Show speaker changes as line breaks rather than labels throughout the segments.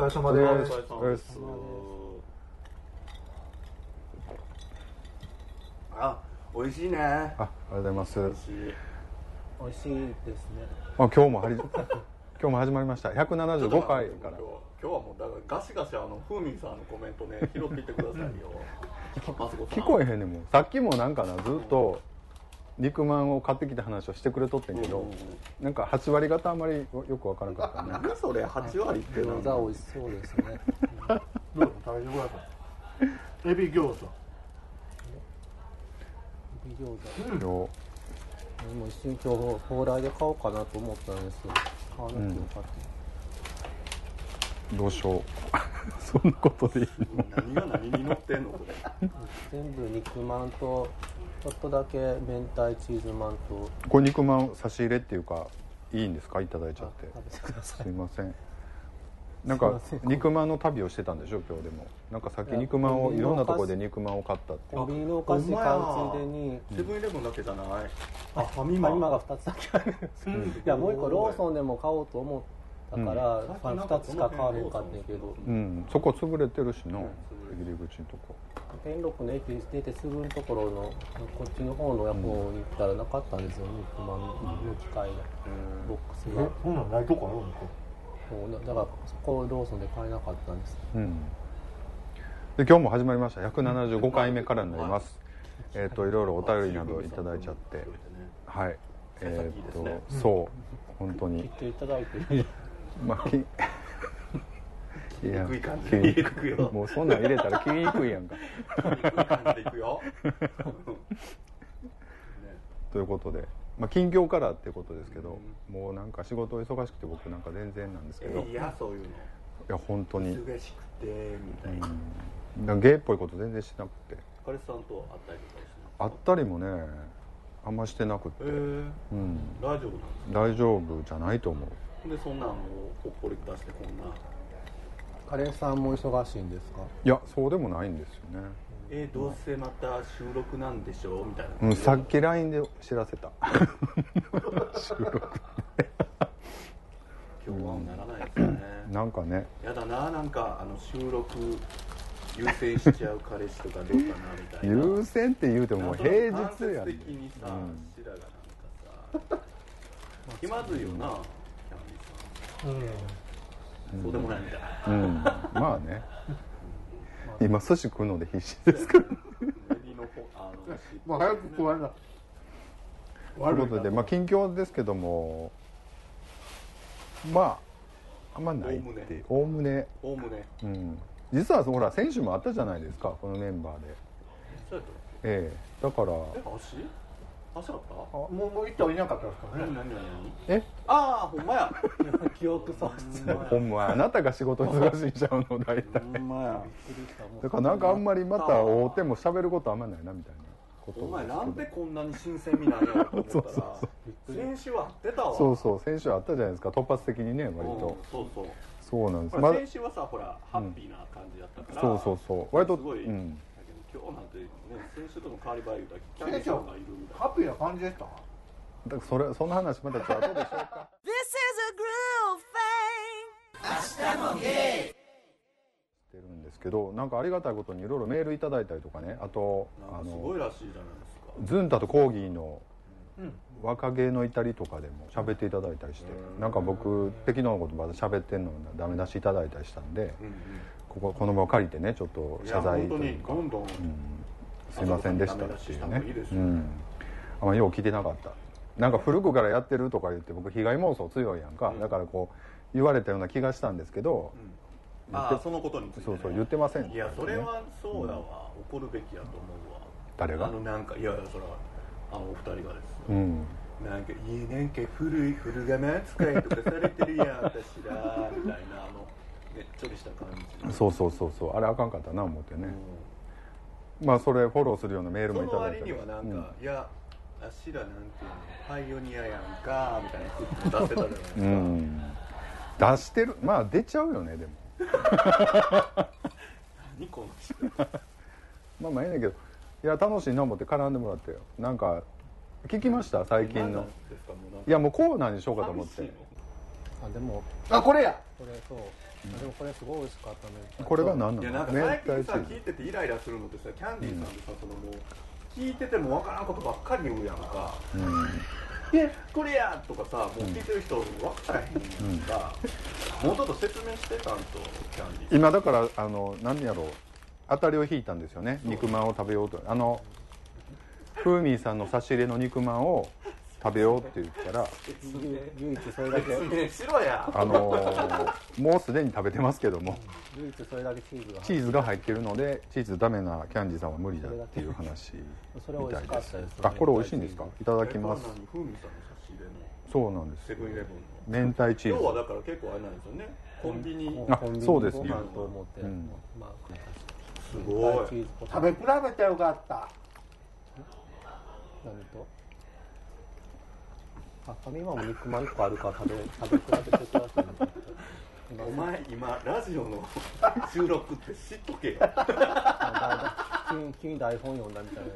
疲れ様です。
お疲れ様です。あ美味しいね。
あありがとうございます。
美味しい。
美味しいですね。
あ今日もはり 今日も始まりました。175回から。
今日今日はもうだからガシガシあのふうみんさんのコメントね拾っていってくださいよ。
聞こえへんねんもん。さっきもなんかなずっと肉まんを買ってきた話をしてくれとってんけど、
うん
なんか8割方あんまりよくわからなかったね。
何それ8割って
餃子美味しそうですね。
どう？ぞ食べてくださいエビ餃子。
エビ餃子。
今日
もう一瞬今日蓬莱で買おうかなと思ったんですけど買わなくてよかった、
どうしよう。そんなことでいいの？
何が何に乗ってんのこれ？
全部肉まんとちょっとだけ明太チーズまんと
これ肉まん差し入れっていうかいいんですか？いただいちゃって。
食べてください。
すいません。なんか肉まんの旅をしてたんでしょ？今日でも。なんかさっき肉まんをいろんなところで肉まんを買ったって。
コンビニのお菓子買うついでに。
セブンイレブンだけじゃない。あファミ
今
マ
今が2つだけある。ん。ですいやもう一個ローソンでも買おうと思ったから、
うん。
まあ2つしか買わへんかったんやけど。
うん。そこ潰れてるしな入り口のとこ。
天禄の駅出てすぐのところのこっちの方の方に行ったらなかったんですよ。肉まんの機械が。ボックスが。
えそんなんないとこあるんですか？
そうだだからそこローソンで買えなかったんです。
うん。で今日も始まりました。175回目からになります、えっ、といろいろお便りなどいただいちゃって。はい。えっ、と、そう。本当に。
切っていただいて
まあ きいや
切りにくい感じ
切りにく
入れてくよ
もうそんなん入れたら切りにくいやんか。
切りにくい感じでいくよ
ということで、まあ、近況からっていうことですけど、もうなんか仕事忙しくて僕なんか全然なんですけど、い
えいやそういうの。
や本当に、
忙しくてみたいな。
うん、なんかゲイっぽいこと全然しなくて。
彼氏さんと会ったりとかし
会ったりもねあんましてなくて、
えー、
うん、
大丈夫なん
大丈夫じゃないと思う
でそんなのをほっぽり出してこんな。
彼氏さんも忙しいんですか？
いやそうでもないんですよね、
えー、どうせまた収録なんでしょう？みたいな。
うん、さっき LINE で知らせた。収録。
今日はならないですよね。
なんかね。
やだななんかあの収録優先しちゃう彼氏とかどうかなみたいな。
優先って言うてももう平日や
間接
ん
的にさ、
うん。
がなんかさ。気まずいよな。キャンディーさん、そうでもないみたいな
うん。まあね。今寿司食うので必死ですから。
メディの方あ
早く食わな。
ということで、まあ、近況ですけどもまああんまないって。おおむね。
おおむね。
うん。実はほら先週もあったじゃないですかこのメンバーで。ええ。だから
たえ足？足あった？
もうもう行ったらいなかったですかね。
何何何？何
え？
ああほんまや。
記憶喪失。
ほんまあなたが仕事忙しいんちゃうの？大体。
ほんまや。
だからなんかあんまりまた会うても喋ることあんまないなみたいなこと
お前なんでこんなに新鮮味なんやろ？と思ったら
そうそう。
先週は会ってたわ。
そうそう先週あったじゃないですか突発的にね割
うん
と
そうそう。
そうなんです。
ほ
まだ
ら先週はさほらハッピーな感じだったから、
そうそうそう。割と
すごい、
うん
今日なんてね先週との変わり映えだけキャンディーさんがいるみたいな。
ハッピーな感じでした？
だからそれそんな話またちょっと後でしょうか。
This is a groove thing.
してるんですけどなんかありがたいことにいろいろメールいただいたりとかね。あとあ
なんかすごい
の
らしいじゃないですか。
ズンタとコーギーの若気の至りとかでも喋っていただいたりしてなんか僕敵のことまだ喋ってんのダメ出しいただいたりしたんで
うんうん
こここの場を借りてねちょっと謝罪というか。
どんどん、
うん。すいませんでしたっていうね。あんまよう聞いてなかった。なんか古くからやってるとか言って僕被害妄想強いやんか、だからこう言われたような気がしたんですけど、
ああそのことについて、ね、
そうそう言ってません
いやそれはそうだわ、怒るべきやと思うわ。
誰が？
あのなんかいやいやそれはあのお二人がですよ、
うん。
なんかいやなんか古い古釜扱いとかされてるやん私らみたいなねっちょりした感じ
そうそうそうそう。あれあかんかったな思ってね、まあそれフォローするようなメールもい
その割
ただいたり。
にはなんか、
うん。
いやあしらなんていうのパイオニアやんかみたいな服出せたじゃないですか、
うん。出してる。まあ出ちゃうよねでも。
何この人。
まあまあいいんだけど。いや楽しいな思って絡んでもらってよ。なんか聞きました？最近の。いやもうコーナーにしようかと思って。
あでも。
あこれや。
それそうでもこれすごい美味しかったね。
これが何
いや
なの
なんか最近さ聞いててイライラするのってさキャンディーさんってさ、そのもう聞いててもわからんことばっかり言うやんか。
ズうん「
えこれや!」とかさもう聞いてる人分からへんやんか、もうちょっと説明してたんとキャンディー
今だからあの何やろう。当たりを引いたんですよね。肉まんを食べようと。あのふーみーさんの差し入れの肉まんを食べようって言ったら
唯一それだけ。
あのーもうすでに食べてますけども
唯一それだけチーズが。
チーズが入ってるのでチーズダメなキャンディーさんは無理だっていう話
それ美味しかったです
あこれ美味しいんですか？いただきます。
えこれ何風味さんの差し入れの。
そうなんです。
セブンイレブンの。
明太チーズ。
今日はだから結構あれなんですよね。コンビニ。
あ
コンビニ
そうです
ご飯と思って、
うん。
まあ
すごい。
食べ比べたらよかった。
何とあファミマも肉まん1個あるから食べ食べ比べてください今
お前今ラジオの収録って知っとけよ。
急急に台本読んだみたいな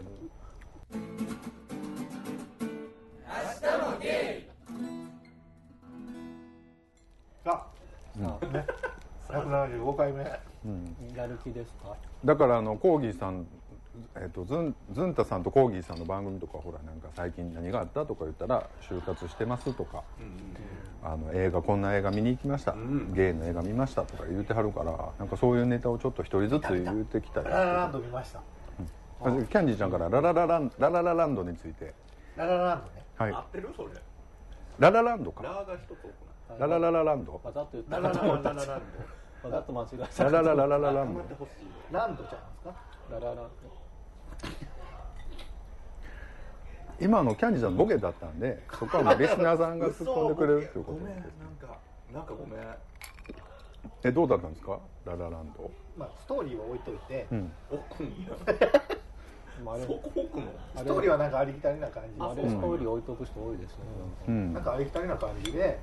あね。175回目。
うん。
やる気ですか？
だからあのコーギーさんえっとズンズンタさんとコーギーさんの番組とかほらなんか最近何があったとか言ったら就活してますとかあの映画こんな映画見に行きました、
ん。
ゲイの映画見ましたとか言うてはるからなんかそういうネタをちょっと一人ずつ言うてきたり。
ララランド見ました
キャンディーちゃんからラララランラララランドについて
ラララランドね
はい
合ってるそれ
ララランドか
ラーが一つ多くない
ララララランド
わざと言った
ララララララン
わざと間違えた
ララララララランド
ランドちゃいますか
ラララ
今のキャンディーちゃんボケだったんでそこはもうリスナーさんが突っ込んでくれるということで
ごめんなんかなんかごめん
えどうだったんですか？ララランド。
まあストーリーは置いといて。
うん。
奥に
まああれ
そこ奥の？
ストーリーはなんかありきたりな感じ
あれストーリー置いとく人多いですね。
うん。
なんかありきたりな感じで。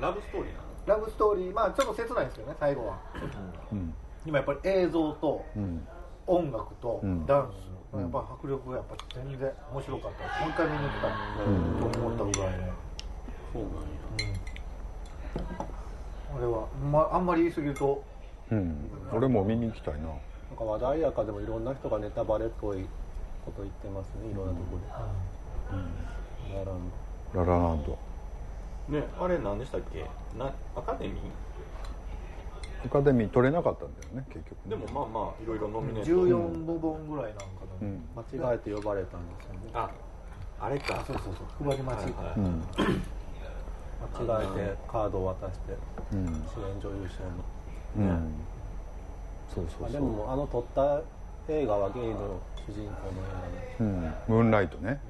ラブストーリーなの？
ラブストーリーまあちょっと切ないんですよね最後は。
うん。
今やっぱり映像と
うん
音楽と
うん。
ダンス、
うん。
やっぱ迫力がやっぱ全然面白かった。もう一回見に行きたいと思ったぐらいで、
そうなんや。
あれは、まあ、あんまり言い過ぎると
うん。俺も見に行きたいな。
なんか話題やかでもいろんな人がネタバレっぽいこと言ってますね。いろんなとこで、ならん
ララランド
ねあれ何でしたっけ？なアカデミー？
アカデミー取れなかったんだよね結局
でもまあまあいろいろノミネート。
14部門ぐらいなんかな、
うん。
間違えて呼ばれたんですよね。
ああれか。
そうそうそう。配り待ち、
うん。
間違えてカードを渡して
うん。
主演女優賞の。
うん。そうそうそう。
まあでもあの撮った映画はゲイの主人公の映
うん。ムーンライトね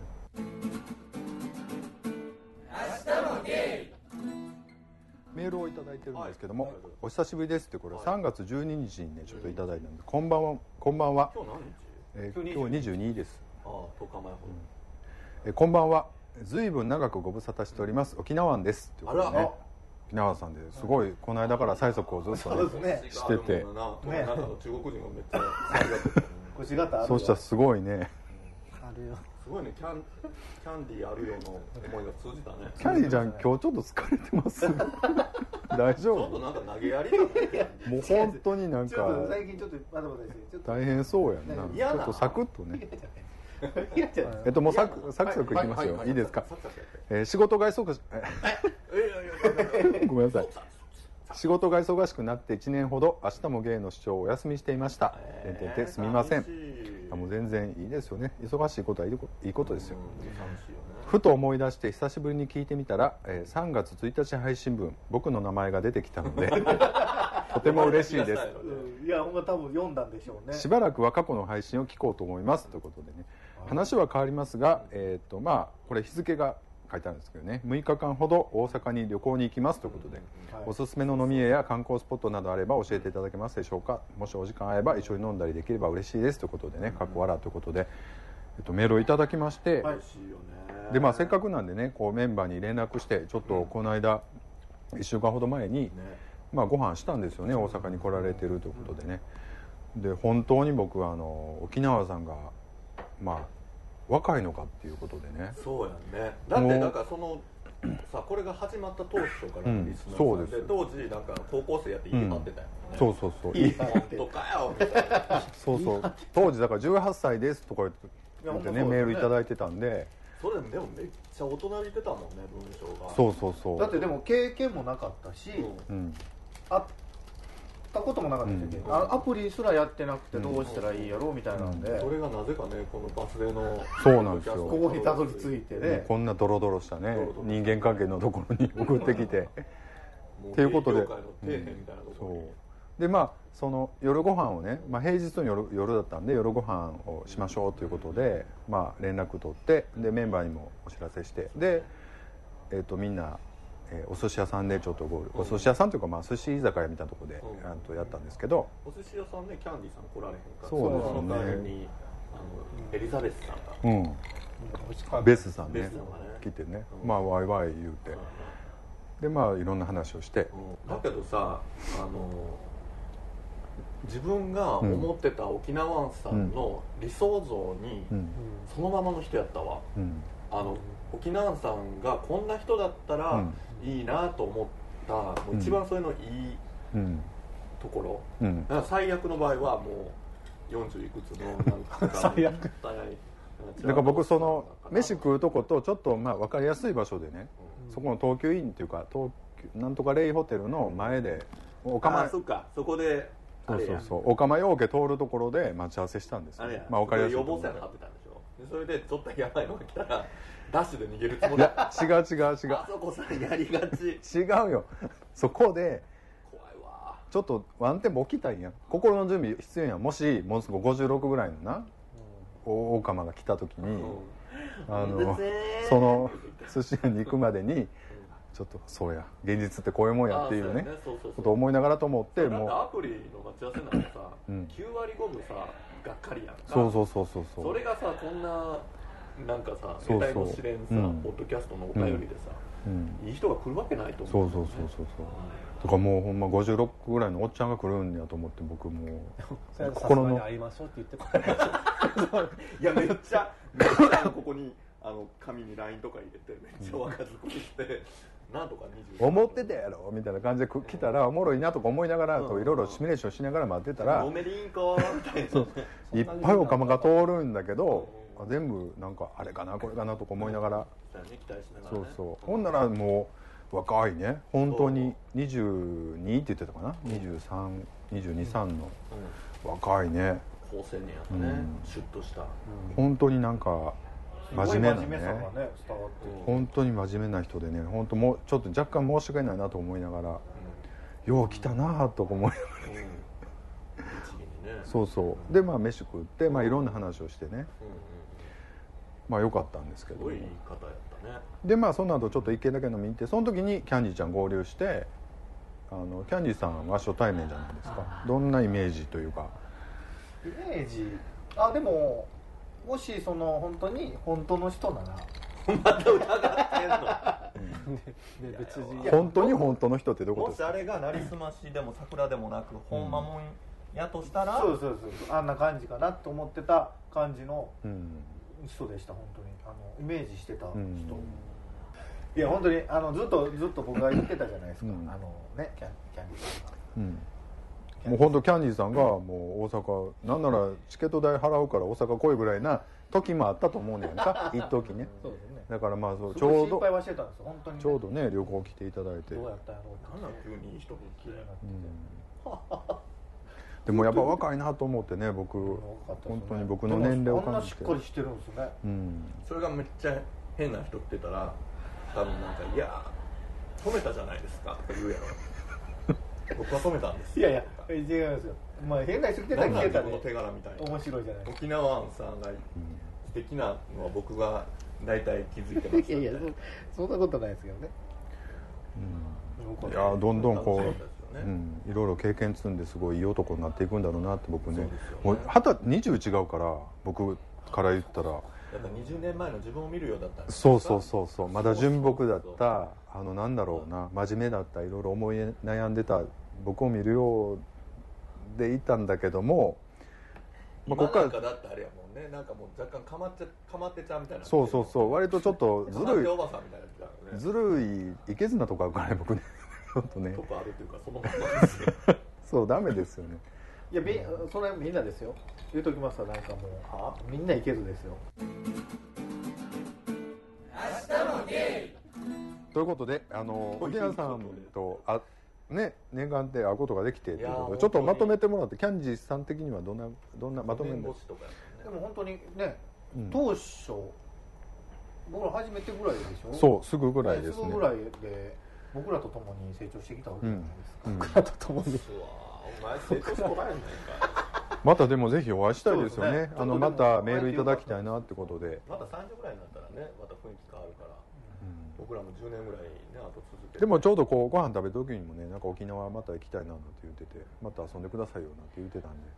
メールをいただいてるんですけども、
はい。
お久しぶりですってこれ3月12日にねちょっといただいたんで、こんばんは。こんばんは、
今日何日
えー今日22です、
ああ10日前ほど
えーこんばんは。ずいぶん長くご無沙汰しております。沖縄湾ですってことでね。沖縄さんですごいこの間から催促をずっと
そうですね。
してて。
ね。なんか中国人がめっちゃ
そうしたらすごいね。
あるよ。
すごいねキャン キャンディーあるよの思いが通じたね。
キャリーちゃん今日ちょっと疲れてます。大丈
ちょっと
夫
なんか投げやりだね。
もう本当になん
ちょっと
か
最近ちょっとバタバタしてちょっと
大変そうやんな。ち
嫌な
ょっとサクッとね。えっともうサクサクサクいきますよ。いいですか？
サクサクやって。
えー仕事が忙しえ
い。やいやいやいや
ごめんなさい。仕事が忙しくなって1年ほど明日も芸の主張をお休みしていました。てんてんてんすみません。
寂しい
あもう全然いいですよね。忙しいことはいいことですよ。ふと思い出して久しぶりに聞いてみたら、えー3月1日配信分僕の名前が出てきたので とても嬉しいです。
うんいやほんま多分読んだんでしょうね。
しばらくは過去の配信を聞こうと思います。ということでね。話は変わりますが、えーとまあ、これ日付が書いてあるんですけどね。6日間ほど大阪に旅行に行きますということで、
はい。
おすすめの飲み屋や観光スポットなどあれば教えていただけますでしょうか。もしお時間合えば一緒に飲んだりできれば嬉しいですということでね。過去笑ということで、えっと、メールをいただきまして、
はい
でまあ、せっかくなんでねこうメンバーに連絡してちょっとこの間1週間ほど前に、
ね。
まあ、ご飯したんですよね大阪に来られてるということでね。で本当に僕はあの沖縄さんがまあ若いのかっていうことでね。
そうやんね。だってなんかそのさこれが始まった当初から
うん。
リスナーさん。
そうです。
当時なんか高校生やって言い張ってたよね、
そうそうそう。
いい本当かよみたいな。
そうそう。当時だから18歳ですとか言ってね。
ね
メールいただいてたんで。
それでもめっちゃ大人びてたもんね文章が。
そうそうそう。
だってでも経験もなかったし、
うん。
うん
会ったこともなかったし、
うん。
あアプリすらやってなくてどうしたらいいやろうみたいなんで、
それがなぜかねこのバス停の
そうなんですよ。
ここにたどり着いてね。
こんなドロドロしたね。
ドロドロ
人間関係のところに送ってきて。
も
っていうことで。
芸能界の底辺みたいなところに。
そう。でまあその夜ご飯をね、まあ、平日の夜夜だったんで夜ご飯をしましょうということで、まあ、連絡取ってでメンバーにもお知らせして。で、えー、とみんな、えーお寿司屋さんでちょっとゴール、お寿司屋さんというか、まあ、寿司居酒屋みたいなところで、
うん。
とやったんですけど。
お寿司屋さんねキャンディーさん来られへんから
そうですね。
の代わりにあのエリザベスさんが。
うん。ベスさんね。
ベスさんがね。
来てね、
うん。
まあワイワイ言うて。でまあいろんな話をして。
だけどさあの自分が思ってた沖縄湾さんの理想像に
うん。
そのままの人やったわ。
うん。
あの沖縄さんがこんな人だったら
うん。
いいなと思った、もう一番それのいい
うん。
ところ、
うん。
だから最悪の場合はもう40いくつのなんか
最悪。
だから僕その飯食うとことちょっとまあ分かりやすい場所でね、
うん。
そこの東急インっていうか東急なんとかレイホテルの前でお
あ
釜
あそっか。そこで
そうそうそう。お釜養家通るところで待ち合わせしたんですよ
あれや、
まあ分かりやすい
予防線張ってたんでしょ。でそれでちょっとやばいのが来たらダッシュで逃げるつも
い
り
や違う違う違
あそこさやりがち。
う違うよ。そこで
怖いわ。
ちょっとワンテンポ起きたいんや。心の準備必要やん。もしもうすぐ56ぐらいのな大オカマが来た時に、あのその寿司屋に行くまでにちょっとそうや。現実ってこういうもんやっていうね
あそうそうそう。
ことを思いながらと思って
だってア
も
プリの待ち合わせなんてさ、
うん。
9割5分さがっかりやん
そうそうそうそう。そ
れがさこんななんかさ
そうそう。
得体の知れんさ、
うん。
ポッドキャストのお便りでさ、
うん。
いい人が来るわけないと思
そううそうそうそう。そうだからもうほんま56ぐらいのおっちゃんが来るんやと思って僕も。う
それはさす
心の
がに会いましょうって言ってこない。
いやめっちゃめっちゃここにあの紙に LINE とか入れてめっちゃ若作りして、なんとか20
思ってたやろ？みたいな感じで来たらおもろいなとか思いながらいろいろシミュレーションしながら待ってたら
ごめんりんこみたいな。い
っぱいお釜が通るんだけど全部なんかあれかなこれかなとか思いながら。そうそう。ほんならもう若いね。本当に22って言ってたかな？232223の若いね。
高青年やったね、
うん。
シュッとした、
本当になんか真面目な
すごい真面目さが
ね
ね伝わって
本当に真面目な人でね。本当もうちょっと若干申し訳ないなと思いながら。よう来たなとか思いながら。そうそう。でまあ飯食って、まあ、いろんな話をしてねまあ良かったんですけど。
すごい言い方やったね。
でまあその後ちょっと一軒だけ飲みに行ってその時にキャンディーちゃん合流してあのキャンディーさんは初対面じゃないですか。どんなイメージというか。
イメージ？あでももしその本当に本当の人なら。
また疑ってんの？
で別人。
や
本当に本当の人ってどういうことですか？
もしあれがなりすましでも桜でもなくほん。まもんやとしたら、
そうそうそう。あんな感じかなと思ってた感じの
うん
人でした本当に。あのイメージしてた人、
うん。
いや本当にあのずっとずっと僕が言ってたじゃないですか、
うん。
あのねキャンキャンディーさんが。
うん。もう本当キャンディーさんがもう大阪なんならチケット代払うから大阪来いぐらいな時もあったと思うねんか。一時ね。
そうですね。
だからまあそうちょうど
心配はしてたんですよ本当にね、
ちょうどね旅行来ていただいて。
どうやったんやろうって。
なんなん急にいい人
綺麗になって。
うん でもやっぱ若いなと思ってね僕本当に僕の年齢を
でもあん
感じ
なしてっかりしてるんですね。
うん。
それがめっちゃ変な人って言ったら多分なんか「いや止めたじゃないですか」とか言うやろ。僕は止めたんです
いやいや違いますよ。まあ変な人来てたら来てたで
自分の手柄みたいな。
面白いじゃない。
沖縄湾さんが素敵なのは僕が大体気づいてました
いやいやそそんなことないですけどね。
いやどんどんこう、
ね。
うん、いろいろ経験積んですごいいい男になっていくんだろうなって僕ね。
ね。
もう二十20違うから僕から言ったら。
やっぱ20年前の自分を見るようだったんです
そうそうそうそう。まだ純朴だったあのなんだろうな。真面目だったいろいろ思い悩んでた僕を見るようでいたんだけどもまあ、こっから
だってあれやもんね。なんかもう若干かまっちゃかまってちゃうみたいな。
そうそうそう。割とちょっとずる
おばさんみたいなやつだよね。
いずるいいけずなとこあるからね僕ねちょっとね。
とこあるっていうかそのままですよ。
そうダメですよね。
いやみそれはみんなですよ。言うときますわなんかもうはみんないけずですよ。
ということであの沖縄さんとあね念願って会うことができてということでちょっとまとめてもらってキャンジーさん的にはどんなどんなまとめ
弁
る
護士とか？もんね
も本当にね、
うん。
当初僕ら初めてぐらいでしょ？
そうすぐぐらいですね
すぐぐらいで僕らと共に成長してきたわけじゃないですか、
うん。うん
僕らと共に。
うわお前成長しんか
またでもぜひお会いしたいですよね。
ね。
あのまたメールいただきたいなってことで、
また30ぐらいになったらねまた雰囲気変わるから。
うん。
僕らも10年ぐらいねあと続けて。
でもちょうどこうご飯食べる時にもねなんか沖縄また行きたいななんて言っててまた遊んでくださいよなんて言ってたんで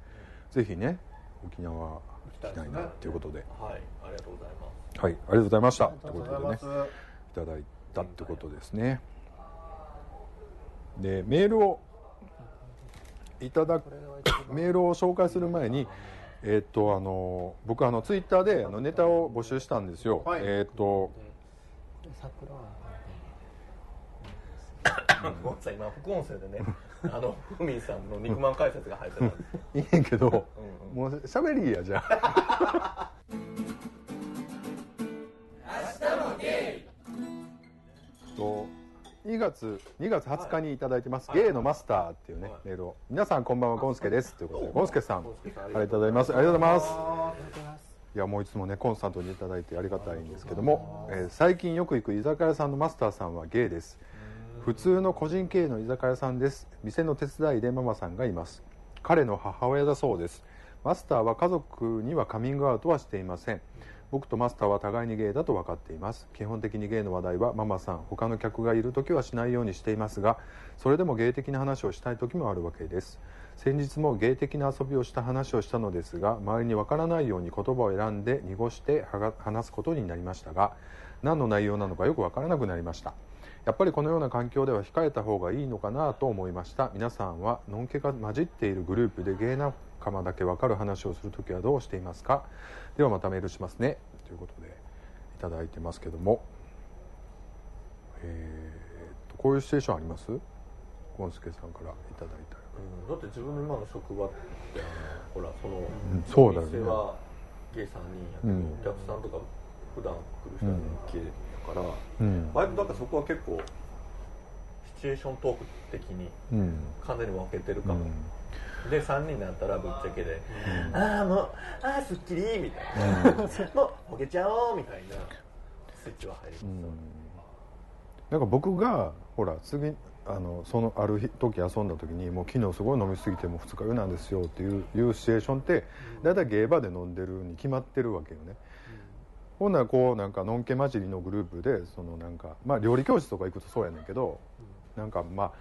ぜひね沖縄行きたいなっていうことで。
はいありがとうございます。
はいありがとうございました。ということでねいただいたってことですねでメールをいただくメールを紹介する前にえっとあの僕あのツイッターであのネタを募集したんですよ、
はい。
えっと
桜は
ごめんなさい今副音声でね あのふみんさんの肉まん解説が入ってたんです。
いいねんけど、
うん
もう喋りやじゃあ。と2月2月20日にいただいてます、
はい。
ゲイのマスターっていうね、
はい。
メールを。皆さんこんばんはゴンスケです。ということで
お
ゴンスケさん。ありがとうございます。ありがとうございます。
あ
いやもういつもねコンスタントにいただいてありがたいんですけども、えー最近よく行く居酒屋さんのマスターさんはゲイです。普通の個人経営の居酒屋さんです。店の手伝いでママさんがいます。彼の母親だそうです。マスターは家族にはカミングアウトはしていません僕とマスターは互いにゲイだと分かっています。基本的にゲイの話題はママさん他の客がいる時はしないようにしていますがそれでもゲイ的な話をしたい時もあるわけです。先日もゲイ的な遊びをした話をしたのですが周りに分からないように言葉を選んで濁して話すことになりましたが何の内容なのかよく分からなくなりました。やっぱりこのような環境では控えた方がいいのかなと思いました。皆さんはのんけが混じっているグループでゲイ仲間だけ分かる話をするときはどうしていますか？ではまたメールしますね。ということでいただいてますけども。えー、とこういうシチュエーションあります？ゴンスケさんからいただいた
うんだって自分の今の職場ってあのほらその、
んそうだよね。
店はゲイ3人やけど、
うん。
お客さんとか普段来る人はゲイだから、
うん。
割とだからそこは結構シチュエーショントーク的に
うん。
完全に分けてるかも、
うん
で3人になったらぶっちゃけで「ああもうああすっきり」みたいな「もうほけちゃおう」みたいなスイッチは入ります。
なんか僕がほら次あのそのある日時遊んだ時にもう昨日すごい飲みすぎてもう二日酔いなんですよっていういうシチュエーションって大体ゲーバーで飲んでるに決まってるわけよね、ほん。ならこうなんかのんけ混じりのグループでそのなんかまあ料理教室とか行くとそうやねんけど、なんかまあ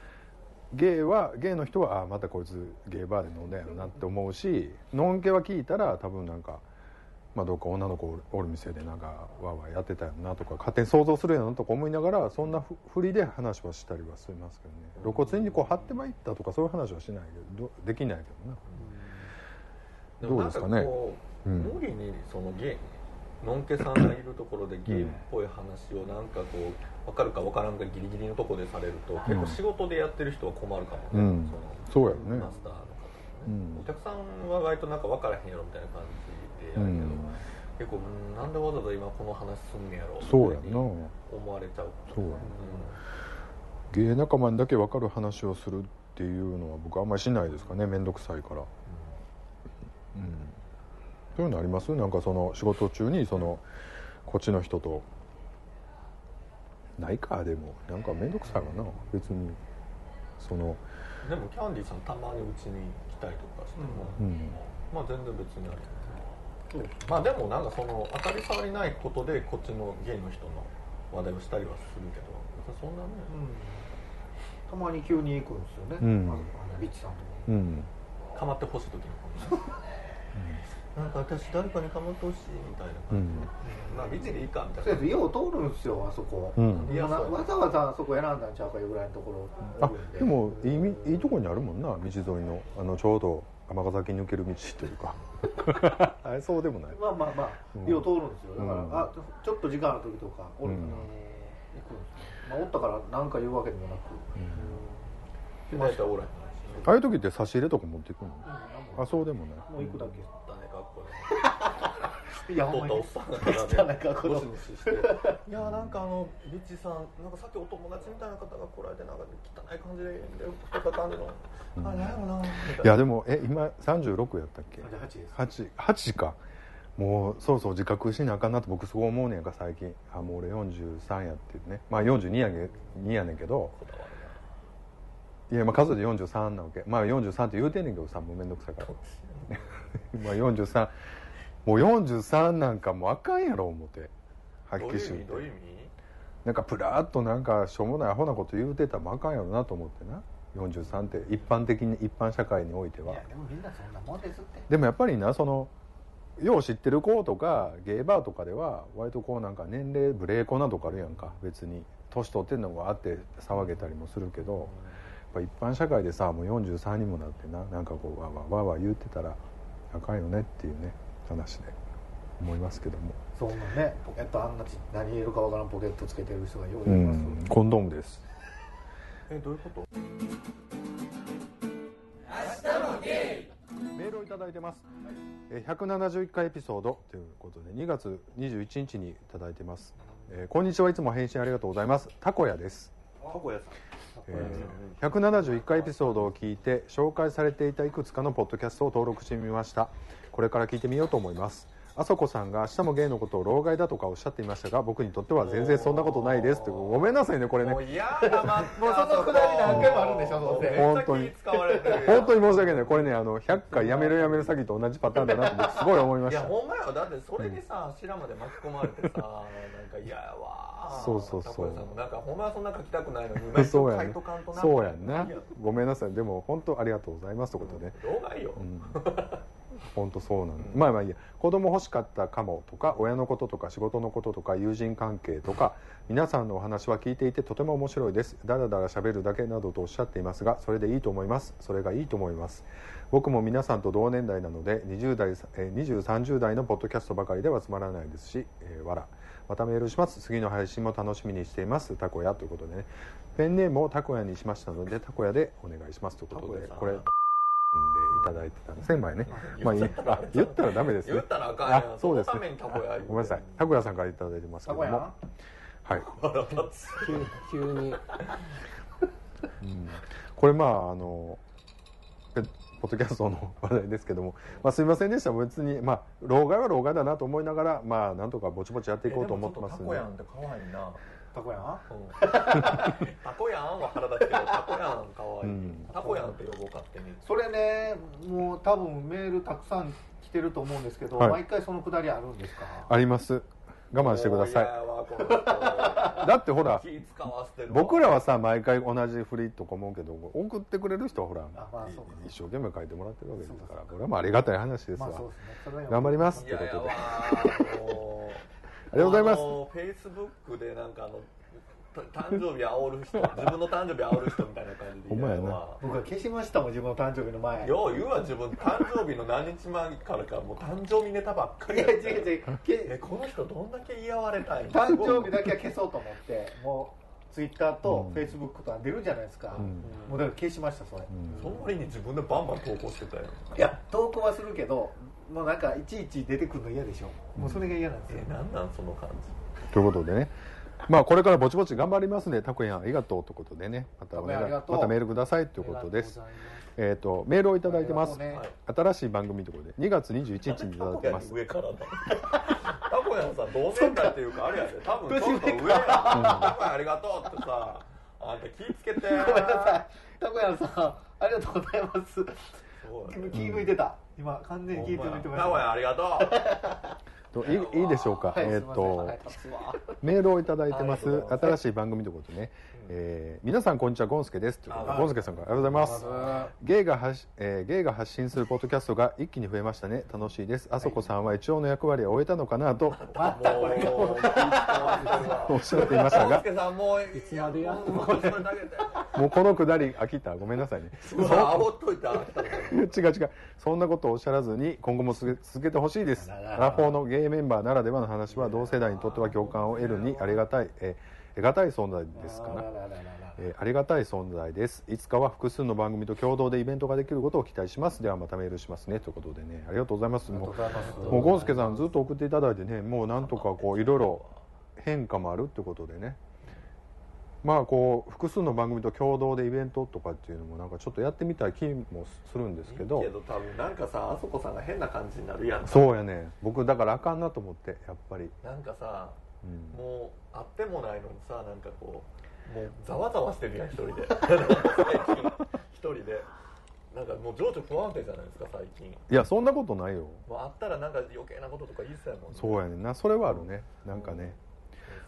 ゲイはゲイの人はあまたこいつゲーバーで飲んだやろなって思うしのんけは聞いたら多分なんか、まあ、どっか女の子おる店でなんかわーわーやってたよなとか勝手に想像するよなとか思いながらそんなふ振りで話はしたりはしますけどね。露骨にこう張ってまいったとかそういう話はしないけどどできないけどな。
でもなんか
どうですかね？
無理にそのゲイのんけさんがいるところでゲイっぽい話をなんかこう分かるか分からんかギリギリのところでされると、結構仕事でやってる人は困るかもね、
うん。
そ
そうやね。
のマスターの方もね、
うん。
お客さんは割となんか分からへんやろみたいな感じでやるけど、
うん。
結構うんなんでわざわざ今この話すんねやろ
そうやな。
思われちゃう。
そうやな。
う
ゲイ仲間にだけ分かる話をするっていうのは僕あんまりしないですかね。面倒くさいから、うん、そういうのあります？なんかその仕事中にそのこっちの人と。ないかでも。なんか面倒くさいわな。別に。その。
んでもキャンディーさんたまにうちに来たりとかしても、
うん。
まあ全然別にありまあでもなんかその当たり障りないことでこっちのゲイの人の話題をしたりはするけど。そんなね、
たまに急に行くんですよね、
うん。
あのあのビッチさんとか。
うん。
かまってほしい時に なんか私誰かに構ってほしいみたいな感じ。で、まあビチでいいかみたいな。
とりあえずよう通るんですよあそこ、
うん。
いやなわざわざあそこ選んだんちゃうかいうぐらいのところ
あでもいいみいいとこにあるもんな道沿いの。あのちょうど尼崎抜ける道というか。あれそうでもない。
まあまあまあ、
うん。
よう通るんですよ。だから、
うん。
あちょっと時間ある時とかおるから、
うん。
行くんですよ、まあ、おったから何か言うわけでもなく、
で大体おらへん
ああいう時って差し入れとか持っていくの？
うん。
あそうでもない。
もう行くだけ、いやほんまに。
太ったおっさんが
汚い格好
ゴシゴシして。いやなんかあのビッチさんなんかさっきお友達みたいな方が来られてなんか汚い感じで太った感じの、あれなんやろな。い
いやでもえ今36やったっけ
？38です。
8 8か。もうそうそう自覚しなあかんなって僕そう思うねんか最近。あもう俺43やってね。まあ42やね2やねんけど。
こだわ
いやまあ数で43なわけ。まあ43って言うてんねんけどさもうめんどくさいからまあ43もう43なんかもうあかんやろ思って。はっきりし
どういう意味どういう意味？
なんかプラーっとなんかしょうもないアホなこと言うてたらもうあかんやろなと思ってな。43って一般的に一般社会においては。い
やでもみんなそんなもんですって。
でもやっぱりなそのよう知ってる子とかゲイバーとかでは割とこうなんか年齢ブレーコなとかあるやんか。別に年取ってんのがあって騒げたりもするけど、やっぱ一般社会でさもう43にもなってななんかこうわーわーわーわー言ってたらあかんよねっていうね話で思いますけども。
そんなね。ポケットあんなち何入れるかわからんポケットつけてる人がよう
う
います
んコンドームです。
えどういうこと？
メールをいただいてます、えー171回エピソードということで2月21日にいただいてます、えーこんにちは。いつも返信ありがとうございます。タコヤです171回エピソードを聞いて紹介されていたいくつかのポッドキャストを登録してみました。これから聞いてみようと思いますあそこさんが明日もゲイのことを老害だとかおっしゃっていましたが僕にとっては全然そんなことないです。ってごめんなさいねこれね。
もう嫌だま
もうそのくだり何回もあるんでしょどうせ。
本当に。本当に申し訳ない。これねあの100回やめるやめる詐欺と同じパターンだなって僕すごい思いま
いや
した
ほんまよ。だってそれにさ白まで巻き込まれてさなんか嫌やわ
そうそうそう。
なんかほんまはそんな書きたくないのに今
そうやね。
書いとかんとな
そうやんな。ごめんなさい。でも本当ありがとうございますということで、
老害よ、
うん 本当そうなの、まあまあいいや。子供欲しかったかもとか親のこととか仕事のこととか友人関係とか皆さんのお話は聞いていてとても面白いです。だらだら喋るだけなどとおっしゃっていますがそれでいいと思います。それがいいと思います。僕も皆さんと同年代なので20代、えー2030代のポッドキャストばかりではつまらないですし、えーわらまたメールします。次の配信も楽しみにしています。たこやということでね。ペンネームをたこやにしましたのでたこやでお願いしますということで。
こ
れでいただいてたんです。ね。前ねまあ言った。らダメですね。
言ったらあかんやん
あそうですね。ごめんなさい。たこやさんからいただいてますけども。
タコや
はい、
急急に。
うん。これまああのペポッドキャストの話題ですけども、まあ、すいませんでした。別にまあ老害は老害だなと思いながらまあなんとかぼちぼちやっていこうと思ってますんで。
タコやんって可愛いな
タコやん。
うん。タコやんは腹立つけどタコやん可愛い、
うん。
タコやんって呼ぼう勝手に
それねもう多分メールたくさん来てると思うんですけど、
はい。
毎回そのくだりあるんですか？
あります。我慢してください。だってほら僕らはさ毎回同じフリとか思うけど送ってくれる人はほら
あまあ
一生懸命書いてもらってるわけですからこれはもうありがたい話ですわ、
まあね。
頑張りますという
嫌や
ことでありがとうございます。
フェイスブックでなんかあのた誕生日煽る人 自分の誕生日煽る人みたいな感じで
ほんまやな。
嫌わ
僕は消しましたもん自分の誕生日の前。
よう言うわ自分。誕生日の何日前からかもう誕生日ネタばっかり
いや違う違う。
えこの人どんだけ嫌われたいの？
誕生日だけは消そうと思ってもうツイッターと
うん。
フェイスブックとか出るじゃないですか、
うん。
もうだから消しましたそれ、
うん。
その割に自分でバンバン投稿してたよ。
いや投稿はするけどもうなんかいちいち出てくるの嫌でしょ。もうそれが嫌なんですよ。
え、なんなんその感
ということでね。まあこれからぼちぼち頑張りますね。たこやんありがとうということでね。またお願いまたメールくださいということです。えっ、とメールをいただいてます、
ありがとうね。
はい
新しい番組ということで。2月21日にいただいてます。
じ上からだタコヤンさ同年代っていうかあれやで多分ちょっと上や。タコヤンありがとうってさあんた気ぃつけて。
ごめんなさい。たこやんさんありがとうございます。気抜いてた今完全に気抜いてました。
タコヤンありがとう。
といいいいでしょうか、
はい
えっ、とメールをいただいてます。新しい番組ということでね、えー皆さんこんにちはゴンスケです。ということで
あ
ゴンスケさんからありがとうございます。ゲイが発、えーゲイが発信するポッドキャストが一気に増えましたね。楽しいです。あそこさんは一応の役割を終えたのかなと。
もう
おっしゃっていましたが。
もう
いつまでやんの
も。う
このくだり飽きた。ごめんなさいね。
うわ煽っといた。の
違う違う。そんなことをおっしゃらずに今後も続けてほしいです。アラフォーのゲイメンバーならではの話は同世代にとっては共感を得るにありがたい、えー得難い存在ですかな。えーありがたい存在です。いつかは複数の番組と共同でイベントができることを期待します。ではまたメールしますね。ということでね。ありがとうございます。もうもうゴンスケさんずっと送っていただいてね。もうなんとかこういろいろ変化もあるってことでね。まあこう複数の番組と共同でイベントとかっていうのもなんかちょっとやってみたい気もするんですけど。
けど多分なんかさあそこさんが変な感じになるやん
そうやね。僕だからあかんなと思ってやっぱり、
なんかさ
うん、
もう会ってもないのにさなんかこうもうざわざわしてるやん一人で。最 近 一人で。なんかもう情緒不安定じゃないですか最近。
いやそんなことないよ。
もう会ったらなんか余計なこととか言いそうやもんね。
そうやねんな。それはあるね。なんかね。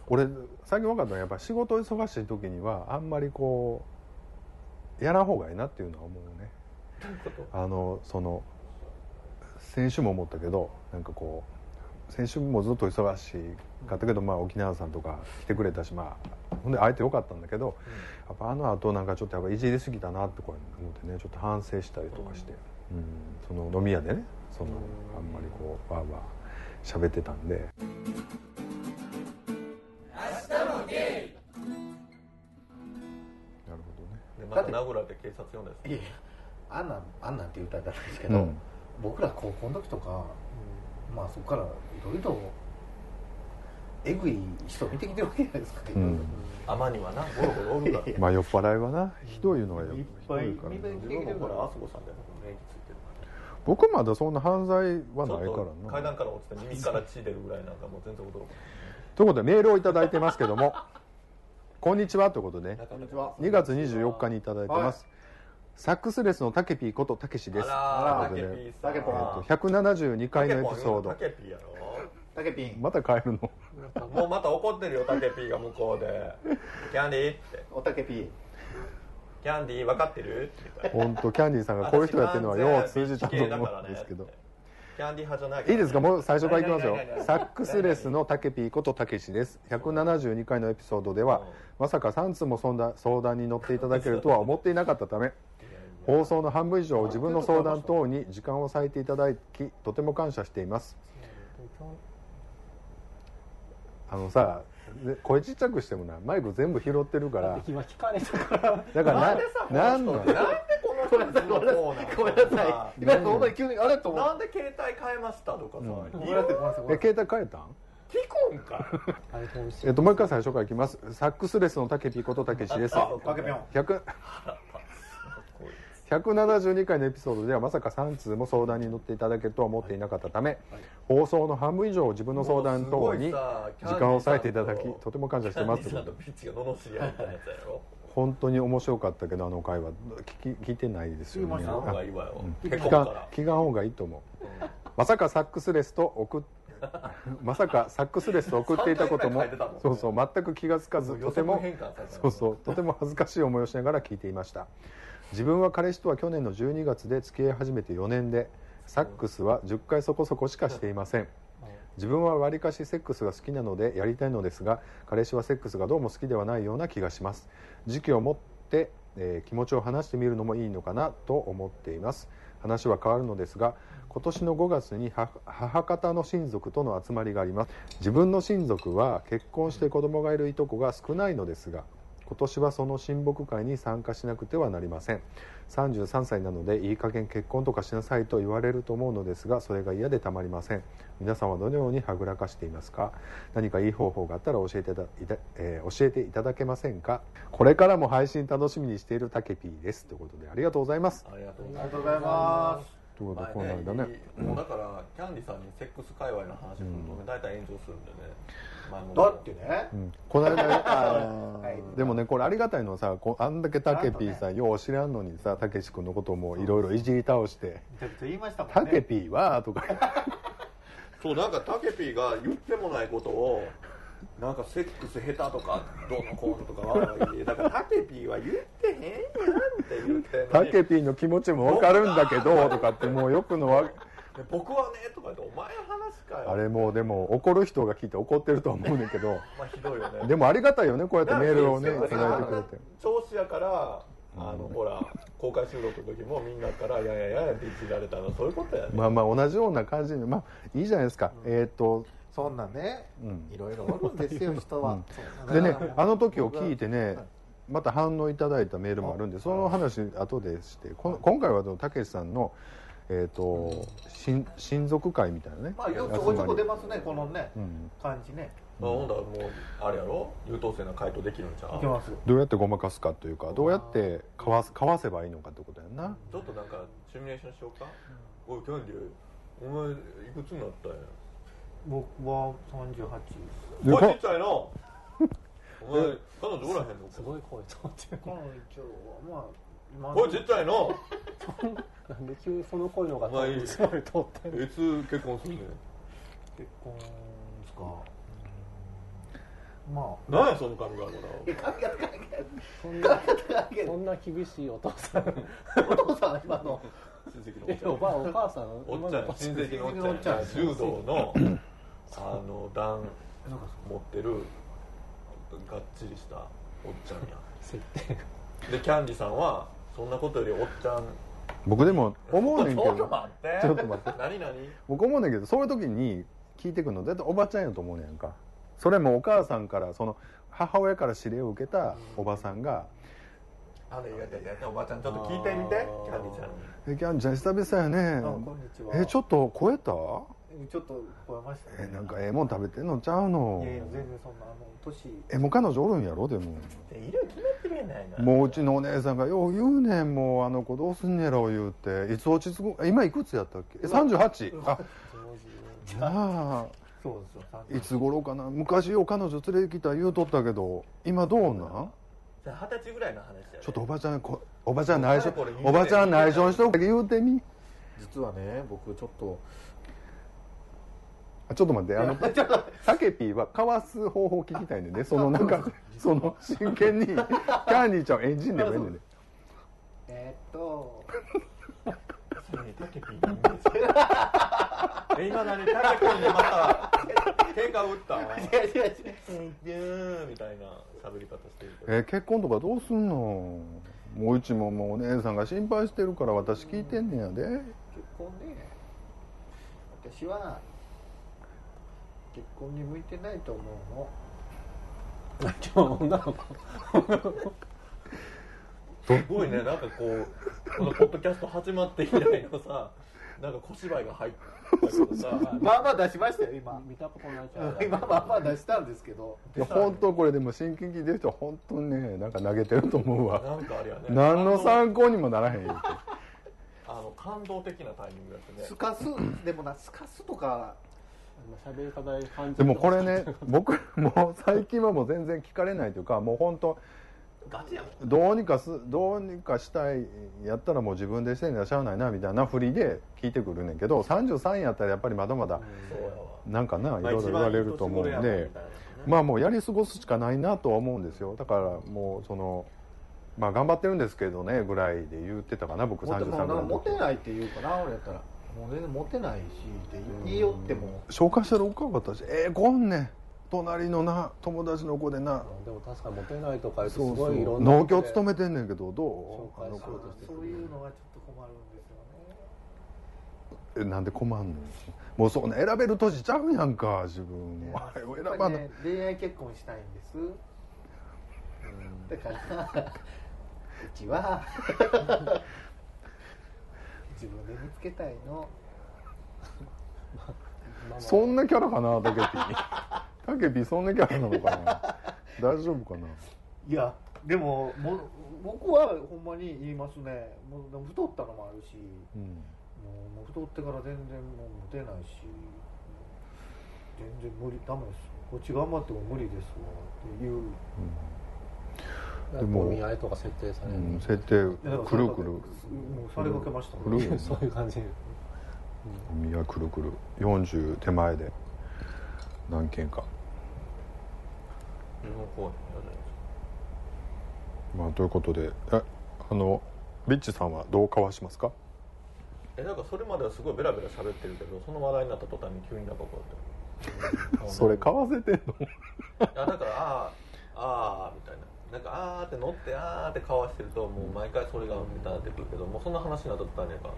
俺最近分かったのはやっぱ仕事忙しい時にはあんまりこうやらん方がいいなっていうのは思うね。
どういうこと？
あのその先週も思ったけどなんかこう先週もずっと忙しかったけど、まあ、沖縄さんとか来てくれたしまあほんで会えてよかったんだけどやっぱあの後なんかちょっとやっぱいじりすぎたなってこう思ってねちょっと反省したりとかして、うん。その飲み屋でねそのあんまりこうわーわー喋ってたんで。なるほどね。
でまた名倉で警察呼んだやつ
いやいやあんなんあんなんって言ったらダメですけど、
うん。
僕ら高校の時とか、まあそこからいろいろえぐい人見てきてるわけじゃないですか、
うん。
店にはな。ゴロゴロおるから
まあ酔っ払いはな。ひどいのがよ
いっぱい見て
自分もほらあそこさんで。免疫ついてるから
僕まだそんな犯罪はない
ちょ
から
っと
な
階段から落ちて耳から血出るぐらいなんかもう全然驚く
ということでメールをいただいてますけども。こんにちは。ということでね。
なかなか
2月24日にいただいてます、セックスレスのタケピーことたけしです。
あら
ということで
ータケピーさん。
タケポン
えっと172回のエピソード。
タケピーやろ。
タケピン
また変えるの？
もうまた怒ってるよタケピーが向こうで。キャンディーって。
おたけピー。
キャンディー分かってる？って言ったら
本当キャンディーさんがこういう人やってるのはよう通じたと思うんですけど。
キャンディー派じゃない
いいですか？もう最初からいきますよ。セックスレスのタケピーことたけしです。172回のエピソードではまさか3通も相談相談に乗っていただけるとは思っていなかったため放送の半分以上を自分の相談等に時間を割いていただきとても感謝しています。あのさで声ちっちゃくしてもなマイク全部拾ってるから。
今聞かれたから
だから
なんでさ
ななん
なんでこの人のコーナー
ごめんなさい。今本当に急にあれ？と思
なんで携帯変えましたとかさ、
うん。え携帯変えたん？
聞こんか
iPhone6
えっともう一回最初からいきます。サックスレスのタケピーことたけしです。
あ
タケピョン
100 172回のエピソードではまさか3通も相談に乗っていただけるとは思っていなかったため、放送の半分以上を自分の相談等に時間を割いていただきとても感謝してます。本当に面白かったけどあの会話聞き聞いてないですよね。
聞
かん方がいいと思う。まさかサックスレスと送っ まさかサックスレスと送っていたこともそうそう全く気がつかず
予
とてもそうそうとても恥ずかしい思いをしながら聞いていました自分は彼氏とは去年の12月で付き合い始めて4年でサックスは10回そこそこしかしていません。自分はわりかしセックスが好きなのでやりたいのですが彼氏はセックスがどうも好きではないような気がします。時期を持って、えー気持ちを話してみるのもいいのかなと思っています。話は変わるのですが今年の5月に母方の親族との集まりがあります。自分の親族は結婚して子供がいるいとこが少ないのですが今年はその親睦会に参加しなくてはなりません。33歳なのでいい加減結婚とかしなさいと言われると思うのですがそれが嫌でたまりません。皆さんはどのようにはぐらかしていますか？何かいい方法があったら教えていたいた、えー教えていただけませんか？これからも配信楽しみにしているたけぴーです。ということでありがとうございます。
ありがとうございます。
とい
うことでこの
前
間ね。
もうだからキャンディさんにセックス界隈の話するとね大体炎上するんでね。
だってね。
うん。この間
はい。
でもねこれありがたいのはさこあんだけたけぴーさんよう知らんのにさたけし君のこともいろいろいじり倒して
た「
た
もんね
けぴーは」とか。
そうなんかタケピーが言ってもないことをなんかセックス下手とかどうのこうのとかはだからタケピーは言ってへんやんって言って
タケピーの気持ちも分かるんだけどとかってもうよくのわ
で僕はねとか言ってお前の話かよ
あれもうでも怒る人が聞いて怒ってるとは思うねんけど。
まあひどいよね
でもありがたいよねこうやってメールをねい
だ
た
から
だいてくれて。
調子やからあのほら公開収録の時もみんなから「やややや」っていじられたのそういうことやね
まあまあ同じような感じでまあいいじゃないですか。えっと
そんなね
うん。
いろいろおるんですよ人は。
でねあの時を聞いてね
はい。
また反応いただいたメールもあるんでその話後でしてこの今回はたけしさんのえっと親親族会みたいなね。
まあよくちょこちょこ出ますねこのね
うん。
感じね。
あほんだらもうあれやろ？優等生な回答できるんちゃう？
いけます。
どうやってごまかすかというかどうやってかわすかわせばいいのかってことやんな。
ちょっとなんかシミュレーションしようか、おいキャンディーお前いくつになったんや？
僕は38
でこ
声ちっちゃいな。お前彼女おらへんの？
すごい声と思って
この一応まあ今
声ちっちゃいな。
なんで急にその声の方が
まあいい。
つまり通ってんの？
いつ結婚すんねん？
結婚ですか。うん。まあ。
何やその髪型な
え髪型関係
そんな
関係
そんな厳しいお父さん。
お父さん今の。
親戚
えおばあお母さん
おっちゃん親戚のおっちゃん。
おっちゃん
や柔道のあの段持ってるがっちりしたおっちゃんや。
設定
でキャンディさんはそんなことよりおっちゃん。
僕でも思うねんけ
ちょっと
ど
待って。
ちょっと待って。
何何？
僕思うねんけどそういう時に聞いてくるの絶対おばちゃんやと思うねんか。それもお母さんからその母親から指令を受けたおばさんが
あのやってやおばちゃんちょっと聞いてみてキャンディちゃんに「
えキャンちゃん久々やね。
あこんにちは。
えちょっと超えた？
ちょっと超えましたね。
えなんかええもん食べてんのちゃうの？
いやいや全然そんなあの年
えもう彼女おるんやろ？でも。
で色決まってるやないな。
もううちのお姉さんがよう言うねんもうあの子どうすんねやろ言うて。いつ落ち着く？今いくつやったっけ？え38あ。
上
なあ。
そうですよ
いつ頃かな？昔よう彼女連れてきた言うとったけど今どうなん？
じゃあ二十歳ぐらいの話やね。
ちょっとおばちゃんこおばちゃん内緒おばちゃん内緒にしとく言うてみ。
実はね僕ちょっと
あちょっと待ってあのタケピーはかわす方法聞きたいねんねそのなんかその真剣にキャンディーちゃんをエンジンでもええねんね。
えーっと。
タケピー。のイメージえ今何タケピーでまた喧嘩打った
違う違う違う
ビューみたいな喋り方してる
え結婚とかどうすんの？もううちももうお姉さんが心配してるから私聞いてんねんやで。
結婚ね私は結婚に向いてないと思うの。
今日女の子。
すごいねなんかこうこのポッドキャスト始まって以来のさなんか小芝居が入ったけどさ。
まあまあ出しましたよ今。
見たことないじゃん。
今まあまあ出したんですけど。
いや本当これでも真剣に聞いてる人は本当にねなんか投げてると思うわ。
なんかあれやね。
何の参考にもならへん言うて
あの感動的なタイミングだったね。
スカスでもなスカスとか
喋り方で感じ
でもこれね僕もう最近はもう全然聞かれないというかもう本当
ガチやもん。
どうにかすどうにかしたいやったらもう自分でしてんのはしゃあないなみたいな振りで聞いてくるねんけど33やったらやっぱりまだまだなんかない
まあ
ろいろ言われると思うんでまあもうやり過ごすしかないなとは思うんですよ。だからもうそのまあ頑張ってるんですけどねぐらいで言ってたかな僕33
モテもうなんか
ぐら。いの時
モテないって言うかな俺やったらもう全然モテないしって言いよっても。
紹介したらおかかったしええこんねん。隣のな友達の子でな。
でも確かにモテないとかす
そうそう。
ごいいろんな
農協勤めてんねんけどどう？
紹介しようとして
そういうのがちょっと困るんですよね。
えなんで困んの？もうそうね選べる年ちゃうやんか自分も。あれを選ばな。い、
ね恋愛結婚したいんです。だから うちは 自分で見つけたいの。
ま あ
そんなキャラかなタケピー。タケピーそんなキャラなのかな。大丈夫かな。い
やでももう僕はほんまに言いますね。もうでも太ったのもあるし。
うん。
もう太ってから全然もうモテないし。全然無理ダメです。こっち頑張っても無理ですわ。っていう。
やっぱお見合いとか設定される、
うん、設定くるくる。
もうされかけました
くるよ
そういう感じ。
海がくるくる。40手前で何軒か。まあということでえあのビッチさんはどうかわしますか？
えなんかそれまではすごいベラベラ喋ってるけどその話題になった途端に急になんかこうやって。
それ買わせてんの？
いやだからあーあーみたいななんかあーって乗ってあーってかわしてるともう毎回それがネタになってくるけどもうそんな話になった途端になんか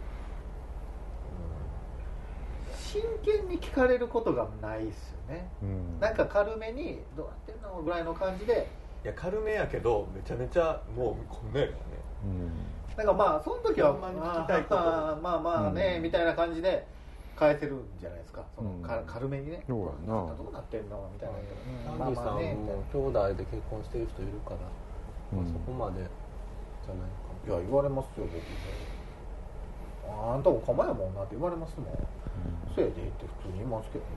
真剣に聞かれることがないですよね。
うん。
なんか軽めに「どうなってんの?」ぐらいの感じで
いや軽めやけどめちゃめちゃもうこんなやからね。
うん。
なんかまあその時は
まに聞きたいこと。
まあまあまあね、
うん。
みたいな感じで返せるんじゃないですか？その、
うん。
か軽めにね。
そうやな。
どうなってんの？みたいな、うん。
アンディさんも兄弟で結婚してる人いるから、
うん。
まあそこまでじゃないか。
ないや言われますよ僕ああんたおかまやもんなって言われますもん。そやでって普通に言いますけどね。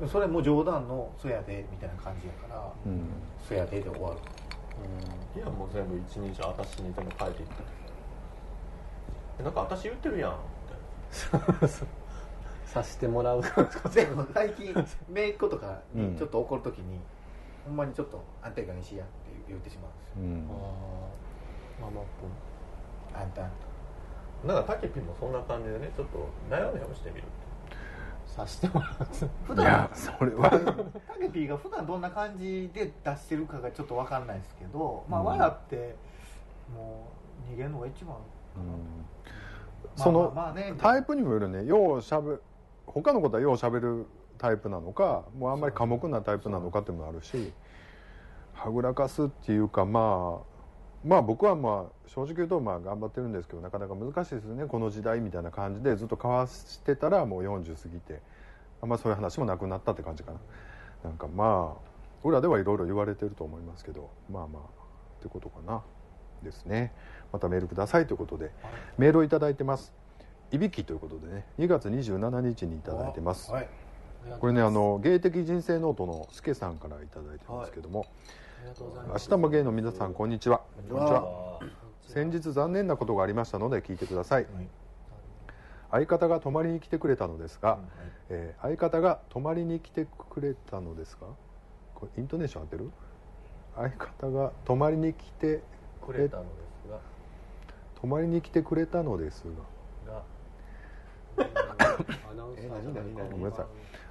うん。
それも冗談の「そやで」みたいな感じやから
う「ん。
そやで」で終わる。
いやもう全部一人称私に全部変えていった。えなんか私言ってるやんみたいな
さしてもらう。
でも最近姪っ子とか
うん。
にちょっと怒るときに、ほんまにちょっと「あんたがにしや」って言ってしまうんですよ。
うん。
ママ君
あんたあん
なんかタケピもそんな感じでねちょっとなよなよしてみる
さしてもらう
普
いや
段
それは。
タケピーが普段どんな感じで出してるかがちょっと分かんないですけど、まあ
うん。
笑ってもう逃げるのが一番
うん。
まあ
そのタイプにもよるね。ようしゃべ他のことはようしゃべるタイプなのかもうあんまり寡黙なタイプなのかっていうのもあるしはぐらかすっていうかまあまあ僕はまあ正直言うとまあ頑張ってるんですけどなかなか難しいですよね。この時代みたいな感じでずっと交わしてたらもう40過ぎてあんまそういう話もなくなったって感じかな。なんかまあ裏ではいろいろ言われてると思いますけどまあまあってことかな。ですねまたメールくださいということでメールをいただいてます。いびきということでね2月27日にいただいてます、
はい。
これねあの芸的人生ノートのすけさんからいただいてますけども、
ありがとうござい
明
ます。
日も芸の皆さんこんにちは。
こんにちは。
先日残念なことがありましたので聞いてください。
はい。
相方が泊まりに来てくれたのですが、えー相方が泊まりに来てくれたのですか？これイントネーション合ってる？相方が泊まりに来て
くれた。のです。が
泊まりに来てくれたのですが。
が。
ごめんなさい。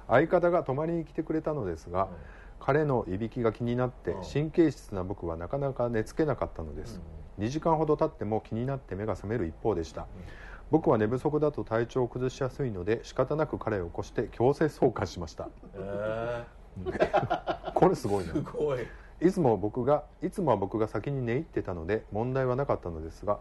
相方が泊まりに来てくれたのですが、彼のいびきが気になって
うん。
神経質な僕はなかなか寝つけなかったのです、2時間ほど経っても気になって目が覚める一方でした、僕は寝不足だと体調を崩しやすいので仕方なく彼を起こして強制送還しました。
え
これすごいな。
ー、すごい。
いつも僕がいつもは僕が先に寝入ってたので問題はなかったのですが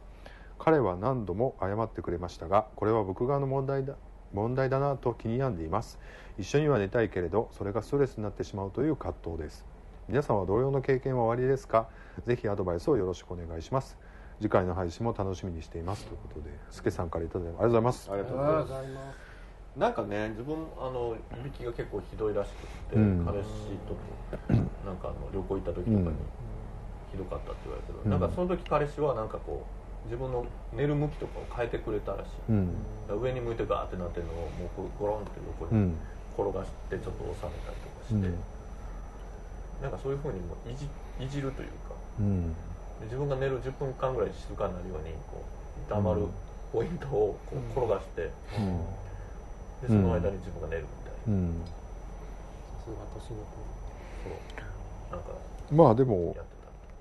彼は何度も謝ってくれましたがこれは僕側の問題だ問題だなと気に病んでいます。一緒には寝たいけれどそれがストレスになってしまうという葛藤です。皆さんは同様の経験はおありですか？ぜひアドバイスをよろしくお願いします。次回の配信も楽しみにしています。ということでスケさんからいただいてありがとうございます。
ありがとうございます。なんかね自分あのいびきが結構ひどいらしくて、
うん。
彼氏となんかあの旅行行った時とかに
うん。
ひどかったって言われる。けど、
うん
なんかその時彼氏はなんかこう自分の寝る向きとかを変えてくれたらしい、
うん。
上に向いてガーってなってるのをもうこうゴロンって横に
うん。
転がしてちょっと収めたりとかして、
うん。
なんかそういうふうにもいじいじるというか。
うん。
で自分が寝る10分間ぐらい静かになるようにこう黙るポイントをこう転がして、
うん。
でその間に自分が寝るみたいな、
うん。
さすが年の
そう。なんか
まあでも
やって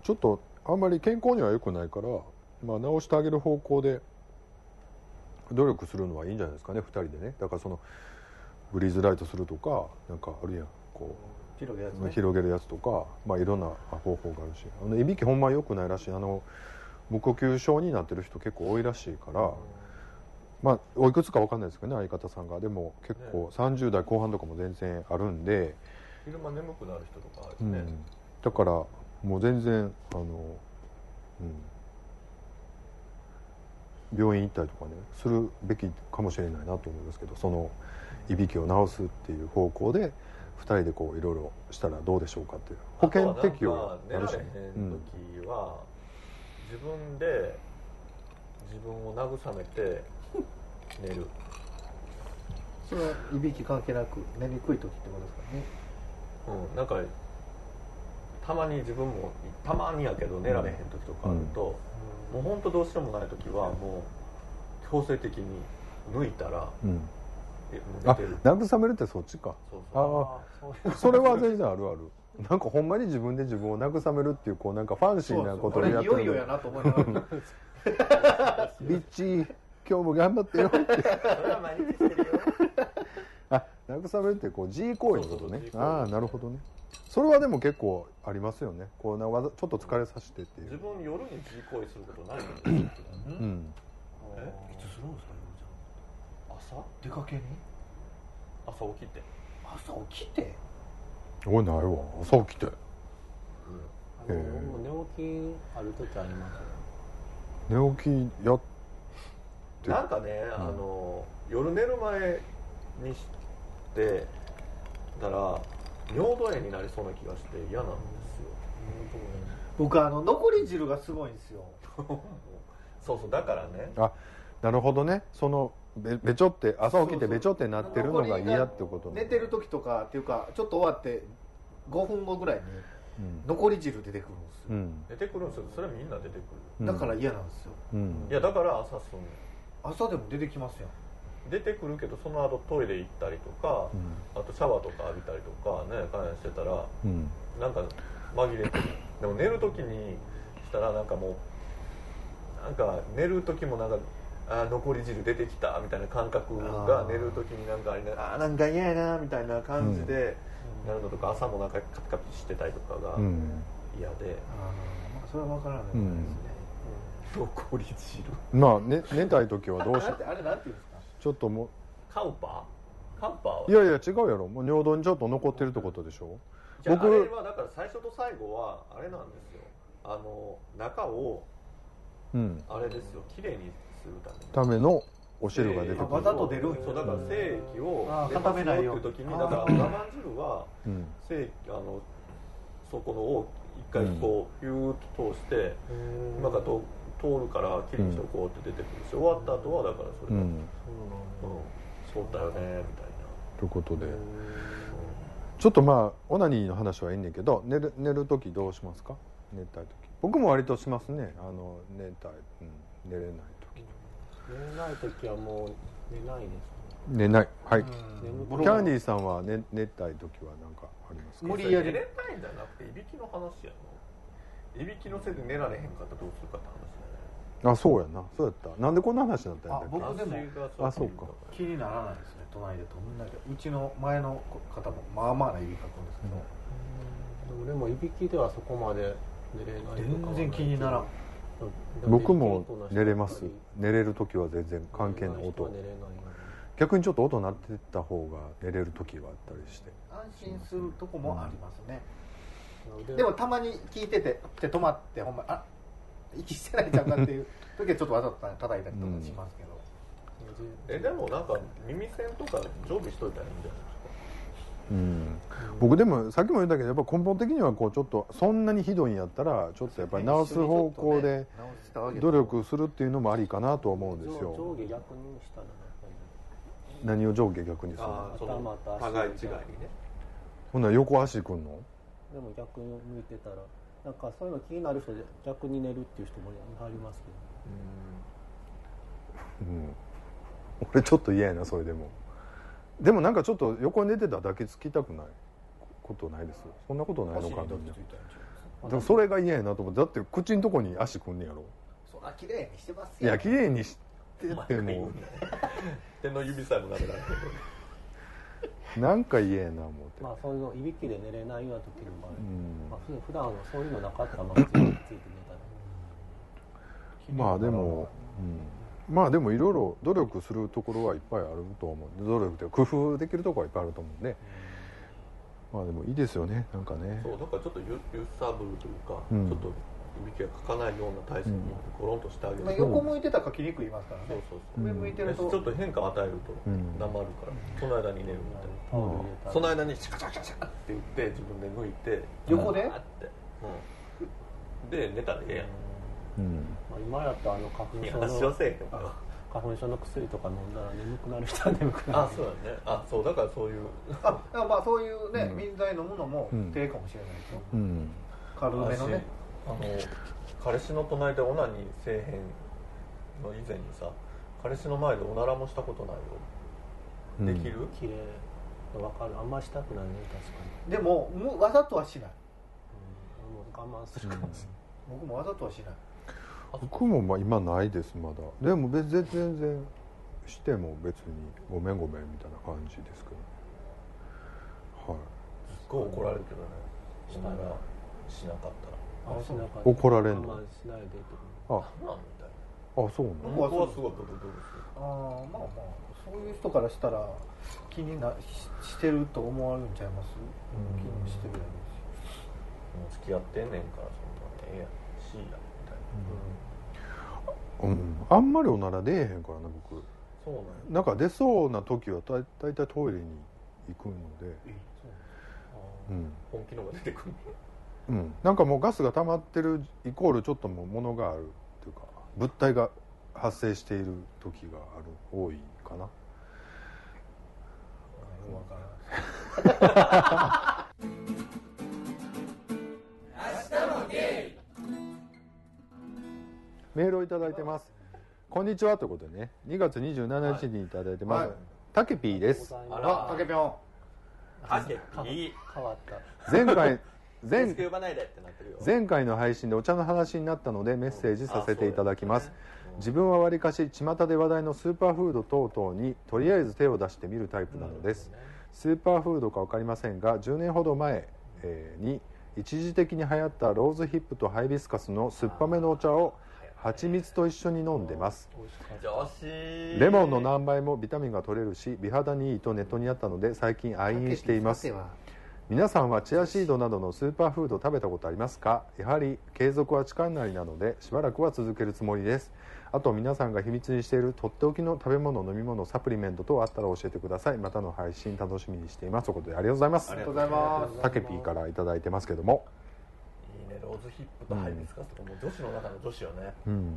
ちょっとあんまり健康には良くないから、まあ、直してあげる方向で努力するのはいいんじゃないですかね2人でね。だからそのブリーズライトするとかなんかあるやん。こう、
広げやつね。
広げるやつとか、まあ、いろんな方法があるし。あのいびきほんま良くないらしい。あの無呼吸症になってる人結構多いらしいから、まあおいくつか分かんないですけどね相方さんが。でも結構30代後半とかも全然あるんで、
昼間眠くなる人とかあるしね、
うん、だからもう全然あの、うん、病院行ったりとかねするべきかもしれないなと思うんですけどそのいびきを治すっていう方向で2人でこういろいろしたらどうでしょうかっていう保険適用があるしね。
時は、自分で自分を慰めて 寝る。
それはいびき関係なく寝にくい時ってことですかね。
うん、なんかたまに自分もたまにやけど寝られへん時とかあると、もう本当どうしようもない時はもう強制的に抜いたら
うん。
えも
あ
う寝てる。
慰めるってそっちか。ああそれは全然あるある。なんかほんまに自分で自分を慰めるっていうこうなんかファンシーなことを
あれ
やってる。
いよいよやなと思いながら
ビッチ今日も頑張ってよって。
それは毎日してるよ。
あ慰めるってこう G 行為のことね。ああなるほどねそれはでも結構ありますよね。こうなわざちょっと疲れさせてっていう。
自分夜に自行為することないの
うん。
え
いつするんですか
朝？
出かけに？
朝起きて。
朝起きて？
おいないわ。朝起きて。
あの
へえ
寝起きある時あります
寝起きやって。
なんかね、あの夜寝る前にしてたら尿道炎になりそうな気がして嫌なんですよ。
僕あの残り汁がすごいんですよ。
そうそうだからね。
あなるほどね。そのべべちょって朝起きてべちょってなってるのが嫌ってことね。
寝てる時とかっていうかちょっと終わって5分後ぐらいに
うん。
残り汁出てくるんですよ、
うん。
出てくるんですよ。それはみんな出てく
うん
だから嫌なんですよ。
うん。
るいやだから朝すんね
朝でも出てきますよ
ん出てくるけどその後トイレ行ったりとか、あとシャワーとか浴びたりとかね関連してたら
うん。
なんか紛れてる。でも寝る時にしたらなんかもうなんか寝る時もなんかあー残り汁出てきたみたいな感覚が寝る時になんかあれねあーなんか嫌やなみたいな感じでなるのとか朝もなんかカピカピしてたりとかが
うん。
嫌で、
あーまあそれは分からないですね、
残り汁。
まあ、ね、寝たい時はどうし
あれあれなんていうんですか？
ちょっとも
カウパー？カウパーは？い
やいや違うやろ。もう尿道にちょっと残ってるってことでしょ。僕
じゃああれはだから最初と最後はあれなんですよ。あの中を
うん。
あれですよ。綺麗にするために。
ためのお汁が出てくる。
あわざと出る
そうだから精液を
あー
出ます
固めないよ
っていう時にだから我慢汁は
うん。
精液あのそこのを一回こうピューッと通して今からと通るからきれいにしておこうって出てくるし終わった後はだからそれが、うん。
うん
そうだよねみたいな。
ということで。ちょっとまあオナニーの話はいいんだけど寝る寝る時どうしますか？寝たい時。僕も割としますね。あの寝たい、うん、寝れない時
寝ない時はもう寝ないです
寝ない。はい、
眠
キャンディーさんは寝寝たい時は何かありますか？
無理やり
寝れたいんじゃな。くていびきの話やのいびきのせいで寝られへんかったらどうするかって話
あそうやな。そうやった。なんでこんな話になったんだっ
あ僕でも
あそうか。
気にならないですね。隣で。とんだけ。うちの前の方もまあまあな指かくんですけど、
でもでもいびきではそこまで寝れない
全然気にならん。
うん。
僕も寝れます。寝れる時は全然関係ない音。逆にちょっと音鳴ってた方が寝れる時はあったりして。
安心するとこもありますね、
の
でもたまに聞いててって止まってほんまあ息してないんちゃうかっていう時はちょっとわざと叩いたりとかしますけど、
えでもなんか耳栓とか常備しといたらいいんじゃないですか？
うん。僕でもさっきも言ったけどやっぱ根本的にはこうちょっとそんなにひどいんやったらちょっとやっぱり直す方向で努力するっていうのもありかなとは思うんです
上
よ。
上下逆にしたら
何を上下逆にするの？
あーその
頭と足
互い違いにね。
ほんなら横足くんの？
でも逆に向いてたらなんかそういうの気になる人で逆に寝るっていう人もありますけど。
うん。俺ちょっと嫌やなそれでも。でもなんかちょっと横に寝てたら抱きつきたくない。ことないです。そんなことないのかな。でもそれが嫌やなと思って。だって口のとこに足くんねやろ
そら綺麗にしてます
いや綺麗にしてても。
手の指さえもなめられて
なんか嫌やな思って、
まあそういうのいびきで寝れないような時の場合、
うん。
まあ、ふ普段はそういうのなかったらまあついて寝たら
まあでも、うん、まあでもいろいろ努力するところはいっぱいあると思うんで努力で工夫できるところはいっぱいあると思うんで。まあでもいいですよねなんかね。
そうだからちょっとゆ揺さぶるというか、
うん。
ちょっといびきがかかないような体勢にゴロンとしてあげる、
まあ、横向いてたら書きにくいますから
そう
ね
そうそう。
上向いてると。
ちょっと変化を与えると
うん。
なまるから、その間に寝るみたい
タオル入れたら
なその間にシャカシャカシャカって言って自分で抜いて
横で？
うん、で寝たらええやん。
うん。
まあ、今やったらあの花粉症の花粉症の薬とか飲んだら眠くなる人は眠くなる
あそうだね。あそうだからそういう。
あまあそういうね、
うん。
民剤飲むのも
うん。
手かもしれないですよ、
うん。
軽めのね
あの彼氏の隣でオナニーせえへんの以前にさ彼氏の前でおならもしたことないよ、できる？
綺麗。わかる。あんましたくないね確かに、
でもむわざとはしない。
うん、もう我慢するかもし
僕もわざとはしない。
僕もまあ今ないですまだ。でも別に全然しても別にごめんごめんみたいな感じですけどはい。
すっごい怒られるけどねおならしなかったら
怒られんの？ああ。そうなの
な僕はすごいブブブブする
ああまあまあそういう人からしたら気になししてると思われるんちゃいます、気にしてるや
もう付き合ってんねんからそんなええやんしいやみたいな、
うん。あんまりおなら出えへんからな僕。
そうなんや。
なんか出そうな時はだ大体トイレに行くので。うん
本気のが出てくる
うん、なんかもうガスが溜まってるイコールちょっともうものがあるっていうか物体が発生している時がある多いかな。
つわからん。
メールをいただいてます。こんにちはということでね2月27日にいただいてます、
はい。
タケピーです。
あ
あたけぴょん。
あけいい
変わった。
前回前
前
回の配信でお茶の話になったのでメッセージさせていただきます。自分はわりかし巷で話題のスーパーフード等々にとりあえず手を出してみるタイプなのです。スーパーフードか分かりませんが10年ほど前えーに一時的に流行ったローズヒップとハイビスカスの酸っぱめのお茶を蜂蜜と一緒に飲んでます。レモンの何倍もビタミンが取れるし美肌にいいとネットにあったので最近愛飲しています皆さんはチアシードなどのスーパーフード食べたことありますか？やはり継続は力なりなのでしばらくは続けるつもりです。あと皆さんが秘密にしているとっておきの食べ物飲み物サプリメント等あったら教えてください。またの配信楽しみにしています。ということでありがとうございます。
ありがとうございます。
タケピーからいただいてますけども。
いいねローズヒップとハイビスカスとかもう女子の中の女子よね。
うん。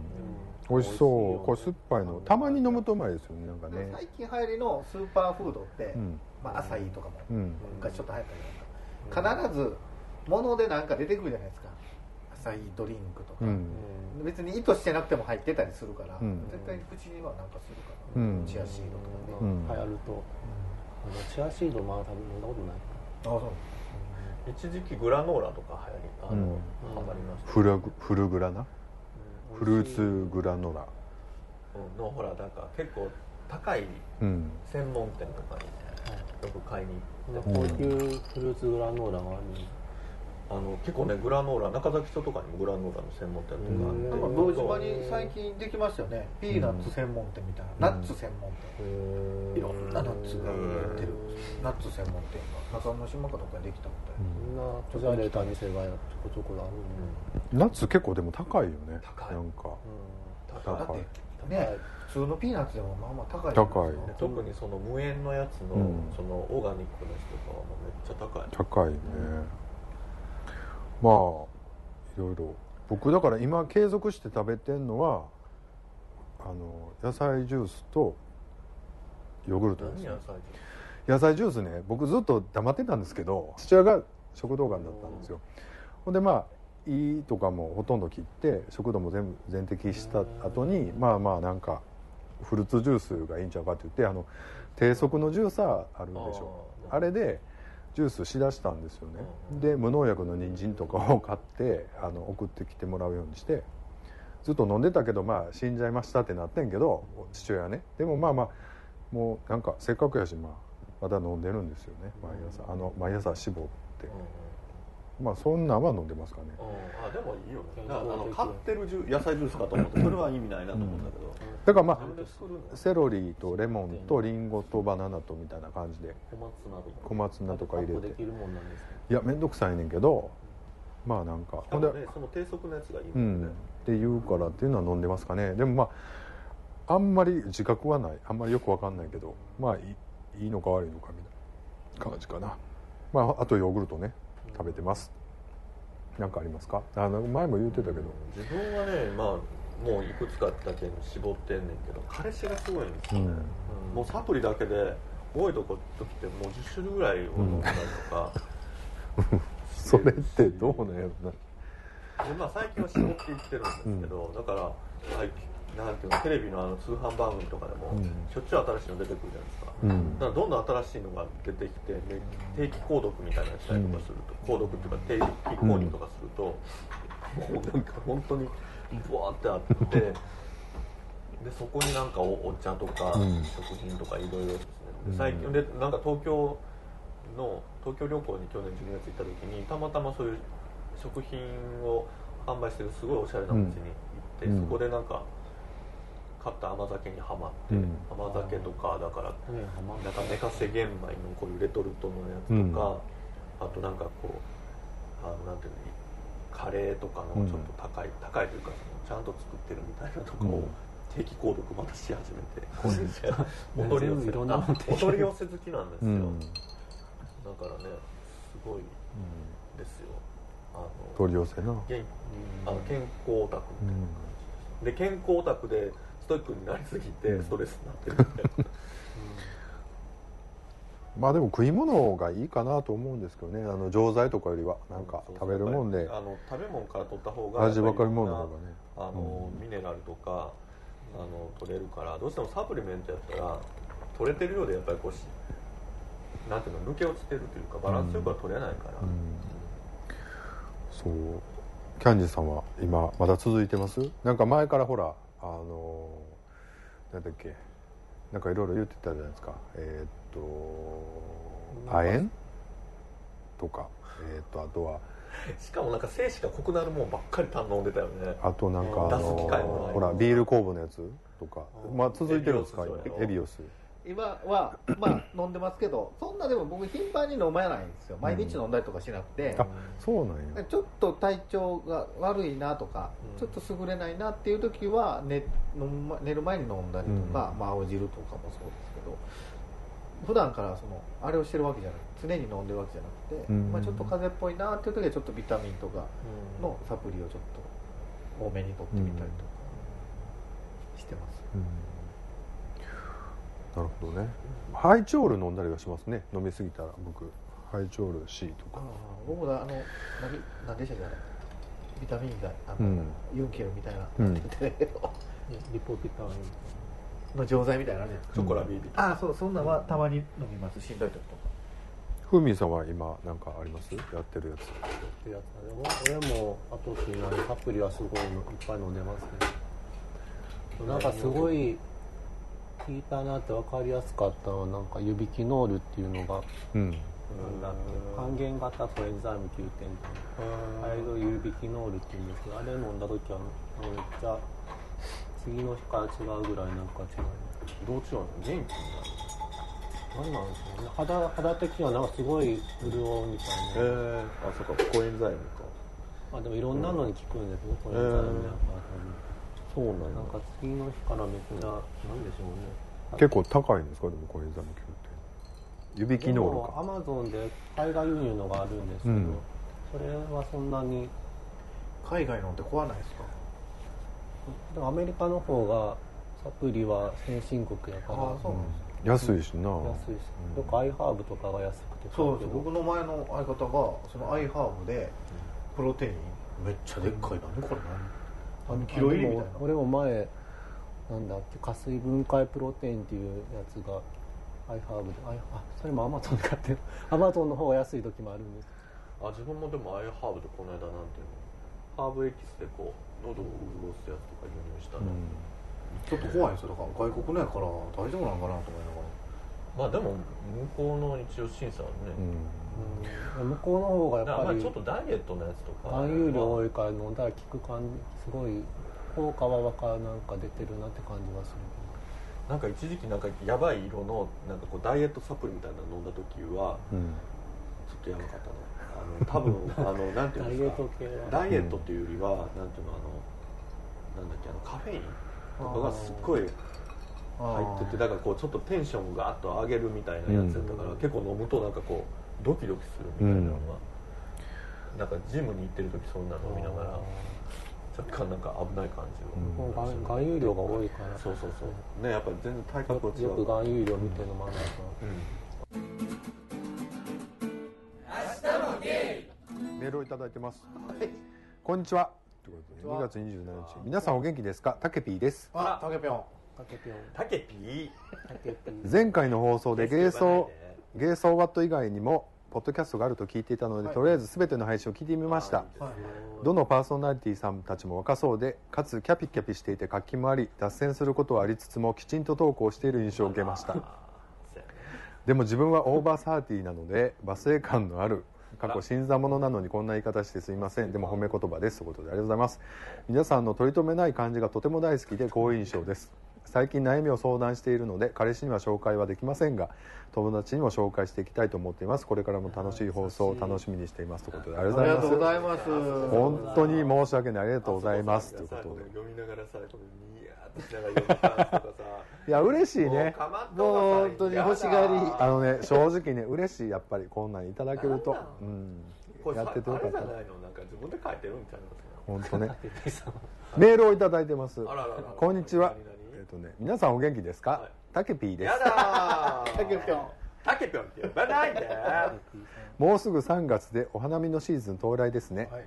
美味しそう。これ酸っぱいの。たまに飲むとうまいですよねなんかね。
最近流行りのスーパーフードって、
うん。
まあ、アサイとかも
うん
昔ちょっと流行ったじゃないですか必ず物でなんか出てくるじゃないですか。アサイドリンクとか、
うん。
別に意図してなくても入ってたりするから、
うん。
絶対に口にはなんかするから、
うん。
チアシードとかね、
うん。
流行ると。チアシードまだ多分飲んだことない。
あそう
一時期グラノーラとか流行りあの、
うん。
ハマりました。
フルフルグラな
うん。
フルーツグラノラ。
うん。のほらなんか結構高い
うん。
専門店とかによく買いに行って、
高級フルーツグラノーラがある
あの結構ねグラノーラ中崎町とかにもグラノーラの専門店とかあって
なんか堂島に最近できましたよね。ピーナッツ専門店みたいな、
うん
ナッツ専門店、いろんなナッツが売ってる。ナッツ専門店が。中之島かどっかにできたみたい
な。こじゃれた店がちょこちょこある
ナッツ結構でも高いよね。
高い。
なんか。
高い。
だってね普通のピーナッツでもまあまあ高い
高い。
で特にその無塩のやつの,、
うん。
そのオーガニックのやつとかはめっちゃ高い。
高いね。まあいろいろ。僕だから今継続して食べてんのはあの野菜ジュースとヨーグルトですね。野菜ジュース？ね僕ずっと黙ってたんですけど父親が食道がんだったんですよ。ほんでまあ胃とかもほとんど切って食道も全部全摘した後にまあまあなんかフルーツジュースがいいんちゃうかって言ってあの低速のジューサーあるでしょ
あ
れでジュースしだしたんですよね。
うん
で無農薬の人参とかを買ってあの送ってきてもらうようにしてずっと飲んでたけどまあ死んじゃいましたってなってんけど父親ね。でもまあまあもうなんかせっかくやしまあまだ飲んでるんですよね。毎朝。あの毎朝絞ってまあそんなんは飲んでますかね。
あでもいいよね。
健
だからあの買ってるジュ野菜ジュースかと思ってそれは意味ないなと思うんだけど、
だからまあセロリとレモンとリンゴとバナナとみたいな感じで。
小松菜とか。
小松菜とか入れて。
カップできるもんなんですね。
いや面倒くさいねんけどまあなんか。ほんで
その低速のやつがいい
んって言うからっていうのは飲んでますかね。でもまああんまり自覚はない。あんまりよくわかんないけどまあいいいいのか悪いのかみたいな感じかな。まああとヨーグルトね食べてます。なんかありますか？あの前も言ってたけど。
自分はねまあもういくつかだけに絞ってんねんけど彼氏がすごいんですよね、
うん。
もうサプリだけで多いとこ時ってもう10種類ぐらいを飲んだりとか、
それってどうなんやろな。
でまあ、最近は絞っていってるんですけど、だから最近なんていうのテレビのあの通販番組とかでも、
うん。
しょっちゅう新しいの出てくるじゃないですか、
うん。
だからどんどん新しいのが出てきてで定期購読みたいなのしたりとかすると、購読っていうか定期購入とかすると、もうなんか本当にブワーってあってでそこになんかおお茶とか、
うん。
食品とかいろいろですね最近でなんか東京の東京旅行に去年12月行った時にたまたまそういう食品を販売してるすごいおしゃれなお店に行って、
うん。
そこでなんか買った甘酒にはまって、
うん。
甘酒とかだから
ねハマ
なんか寝かせ玄米のこういうレトルトのやつとか、あとなんかこうあのなんていうのカレーとかのちょっと高い、高いというかそのちゃんと作ってるみたいなとかを
うん。
定期購読またし始めて、お取り寄せ好きなんですよ、
うん。
だからねすごいですよ。あの
取り寄せ
あの健康オタクみたいな感じで健康オタクでストイックになりすぎてストレスになってるみたいな。
まあでも食い物がいいかなと思うんですけどね。あの錠剤とかよりはなんか食べるもんで。
あの食べ物から取った方が
味わかるもんの方がね。
りあの、ミネラルとかあの取れるからどうしてもサプリメントやったら取れてるようでやっぱりこうしなんていうの抜け落ちてるというかバランスよくは取れないから、
うん。そう。キャンディさんは今まだ続いてます？なんか前からほらあのなんだっけなんかいろいろ言ってたじゃないですか。えーっと亜鉛？とか。えーっとあとは。
しかもなんか精子が濃くなるもんばっかり頼んでたよね。
あとなんかあのほらビール酵母のやつとか。まあ続いてるんですか？
エビオス
今
はまあ飲んでますけどそんなでも僕頻繁に飲まないんですよ。毎日飲んだりとかしなくて、
あそうなんや。
ちょっと体調が悪いなとか、
うん。
ちょっと優れないなっていう時は寝寝る前に飲んだりとか、まあ、青汁とかもそうですけど普段からそのあれをしてるわけじゃなく常に飲んでるわけじゃなくて、
うん。
まあ、ちょっと風邪っぽいなっていう時はちょっとビタミンとか
うん。
のサプリをちょっと多めに取ってみたりとかしてます、
うんなるほどね。ハイチョール飲んだりはしますね。飲みすぎたら僕。ハイチョール C と
あ
か。
あ僕はあの何何でしたっけビタミン剤あの、
うん。
ユンケルみたいな、
うん。
リポビタミン
の錠剤みたいなのあるじゃないですか
ショコラビービー
ああそうそんなんはたまに飲みます。しんどい時とか。
ふみさんは今なんかあります？やってるやつ。
ってやつ。でも俺もあと気になるサプリはすごいのいっぱい飲んでますね。なんかすごい聞いたなって分かりやすかったのはなんかユビキノールっていうのが
うん。
なんだっけ還元型コエンザイム9点あれのユビキノールっていうんですけどあれ飲んだ時はめっちゃ次の日から違うぐらいなんか違う。
どう違うの元気
何なんでしょうね。肌肌的にはなんかすごい潤うみたいな、
えあそっかコエンザイムか。
まあでもいろんなのに効くんですね、コエンザイムね
そうなん
なんか次の日からめっちゃなんでしょうね。
結構高いんですか？でもコエンザイム級って。指機能
ア
か
マゾンで海外輸入のがあるんですけど、
うん。
それはそんなに。
海外のって怖ないですか？
でもアメリカの方がサプリは先進国やから。
ああそうなんですね。
安いしな。
安いし、よく iHerb とかが安くて
そうです。僕の前の相方がその iHerb でプロテイン。めっちゃでっかい何これ何何キロ入りみたいな
でも俺も前なんだっけ加水分解プロテインっていうやつが iHerb でアイあそれもアマゾンで買ってる。アマゾンの方が安い時もあるんです。
あ自分もでも iHerb でこの間なんていうのハーブエキスでこう喉を潤すやつとか輸入したの、
ちょっと怖いんですよ。だから外国のやから大丈夫なんかなと思いながら。
まあでも向こうの一応審査はね、
うん
向こうの方がやっぱり
ちょっとダイエットのやつとか。
含有量多いから飲んだら効く感じすごい効果はわかなんか出てるなって感じはする
なんか一時期なんかやばい色のなんかこうダイエットサプリみたいなの飲んだ時は
うん。
ちょっとやばかったね。あの多分 あのなんてい
ダイエッ
うんですか
ト系は。
ダイエットっていうよりは、なんていうのあのなんだっけあのカフェインとかがすっごい入っててだからこうちょっとテンションをガーッと上げるみたいなやつやったから、
うん。
結構飲むとなんかこうドキドキするみたいなのが、なんかジムに行ってる時そんなの飲みながら若干なんか危ない感じを、
もう含含有量が多いから。
そうそうそう。ねやっぱ全然体格が違う。
よく含有量見て飲まないと
うん。
メールをいただいてます、こんにちは。ということで2月27日。皆さんお元気ですか？たけぴーです。
あタケピョン
タケピョン
タケピー。
タケピー。
前回の放送で Gay So Gay So What 以外にもポッドキャストがあると聞いていたので、
はい。
とりあえず全ての配信を聞いてみました。どのパーソナリティさんたちも若そうでかつキャピキャピしていて活気もあり脱線することはありつつもきちんとトークをしている印象を受けました。でも自分はオーバーサーティーなので罵声感のある過去新参者なのにこんな言い方してすいません。でも褒め言葉です。ということでありがとうございます。皆さんの取り留めない感じがとても大好きで好印象です最近悩みを相談しているので彼氏には紹介はできませんが友達にも紹介していきたいと思っています。これからも楽しい放送を楽しみにしていますということであり
がとうご
ざい
ます。
本当に申し訳ない。ありがとうございます。ということで。
読みながらさこのニヤーっとしながら読む感じとかさ。
いや嬉しいね。
もう
本当に欲しがり。
あのね正直ね嬉しいやっぱりこんなんいただけると。
なんなん。
うんやっててよかった。
ないの？なんか自分で書いてるんちゃいます
本当ね。メールをいただいてます。こんにちはとね皆さんお元気ですか、
はい。
タケピーです。
やだー。
タケピョン。
タケピョンって呼ばないで。
もうすぐ3月でお花見のシーズン到来ですね、
はい。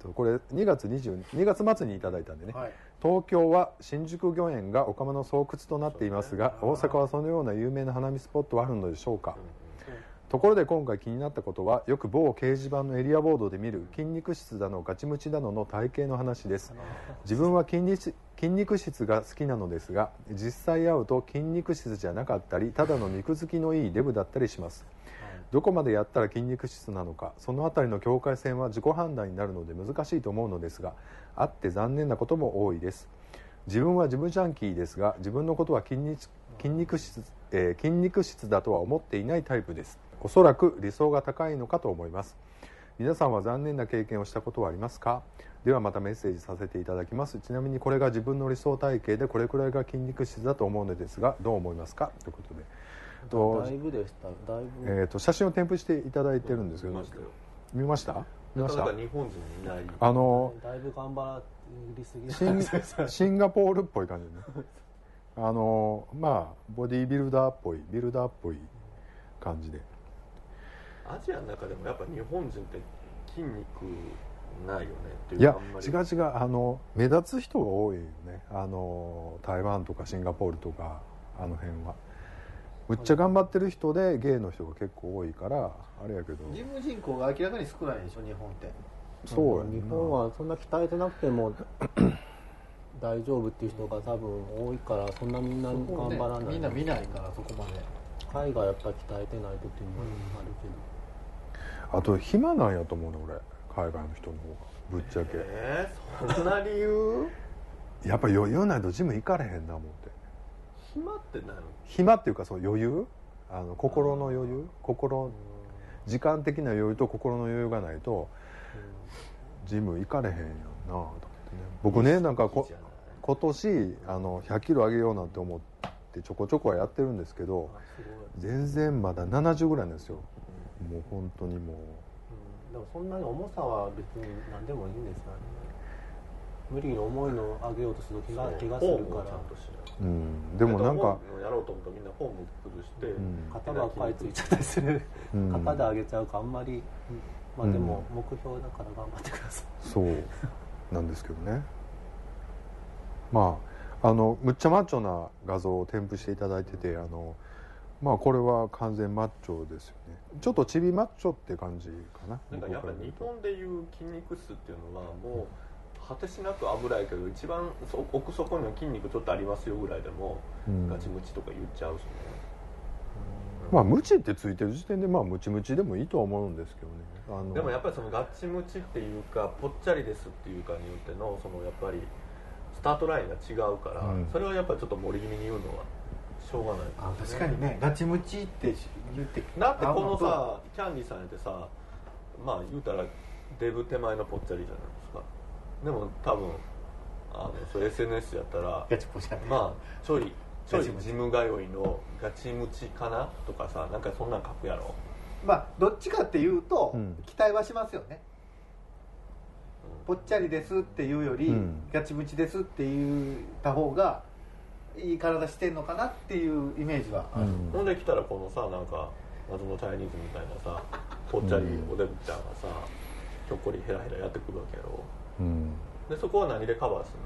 とこれ2月22 2月末にいただいたんでね、
はい。
東京は新宿御苑がお釜の巣窟となっていますが大阪はそのような有名な花見スポットはあるのでしょうか、ところで今回気になったことはよく某掲示板のエリアボードで見る筋肉質だのガチムチだのの体型の話です。自分は筋肉筋肉質が好きなのですが実際会うと筋肉質じゃなかったりただの肉付きのいいデブだったりします。どこまでやったら筋肉質なのかそのあたりの境界線は自己判断になるので難しいと思うのですがあって残念なことも多いです。自分はジムジャンキーですが自分のことは筋肉筋肉質、えー筋肉質だとは思っていないタイプですおそらく理想が高いのかと思います。皆さんは残念な経験をしたことはありますか？ではまたメッセージさせていただきます。ちなみにこれが自分の理想体型でこれくらいが筋肉質だと思うのですがどう思いますか？ということで。と
だいぶでした。だいぶ、
えー、と写真を添付していただいてるんですけど。
見ましたよ。
見ました？
日本人にいない。
あの
だいぶ頑張りすぎ。
シン シンガポールっぽい感じね。あのまあボディービルダーっぽいビルダーっぽい感じで
アジアの中でもやっぱ日本人って筋肉ないよねっていう
いや違う違う。あの目立つ人が多いよね。あの台湾とかシンガポールとかあの辺は。むっちゃ頑張ってる人でゲイの人が結構多いからあれやけど。
ジム人口が明らかに少ないでしょ日本って。
そうやんな。
日本はそんな鍛えてなくても 大丈夫っていう人が多分多いからそんなみんな頑張らない。
みんな見ないからそこまで。
海外やっぱり鍛えてない時もあるけど、
あと暇なんやと思うね俺。海外の人の方が。ぶっちゃけ。
えー、そんな理由？
やっぱ余裕ないとジム行かれへんな思って。
暇ってなる
暇っていうかそう余裕？あの心の余裕？心時間的な余裕と心の余裕がないとジム行かれへんやんなと思ってね。僕ねなんかこ今年あの100キロ上げようなんて思ってちょこちょこはやってるんですけど全然まだ70ぐらいなんですよもう本当にも
う。ん、でもそんなに重さは別に何でもいいんですよね。無理に重いのを上げようとすると怪我怪我するから。
ちゃんとしない。
う、うん、でもなんか、
やろうと思うとみんなフォーム崩して、
うん。
肩ばっかりついちゃったりする、
うん。
肩で上げちゃうかあんまり。まあでも目標だから頑張ってください、
そう。なんですけどね。まああのむっちゃマッチョな画像を添付していただいててあのまあこれは完全マッチョですよねちょっとチビマッチョって感じかな。
なんかやっぱ日本でいう筋肉質っていうのはもう果てしなく危ないけど一番そ奥底には筋肉ちょっとありますよぐらいでも、
うん。
ガチムチとか言っちゃうしね、
まあムチってついてる時点でまあムチムチでもいいとは思うんですけどね。あの。
でもやっぱりそのガチムチっていうかぽっちゃりですっていうかによってのそのやっぱりスタートラインが違うから、
うん。
それはやっぱりちょっと盛り気味に言うのはしょうがない。
あ確かにね。ガチムチって言って
だってこの
あ
さキャンディーさんやってさまあ言うたらデブ手前のぽっちゃりじゃないですか。でも多分あのそれ SNS やったら
ガチポチャ
まあちょいちょいジム通いのガチムチかな？とかさなんかそんなん書くやろ、
まあどっちかっていうと、
うん。
期待はしますよね。ぽっちゃりですっていうより、
うん。
ガチムチですって言った方がいい体してんのかなっていうイメージは。ある、
うん。
ほんで来たらこのさなんか謎のチャイニーズみたいなさぽっちゃりおデブちゃんがさひょっこりヘラヘラやってくるわけやろ。
うん。
でそこは何でカバーする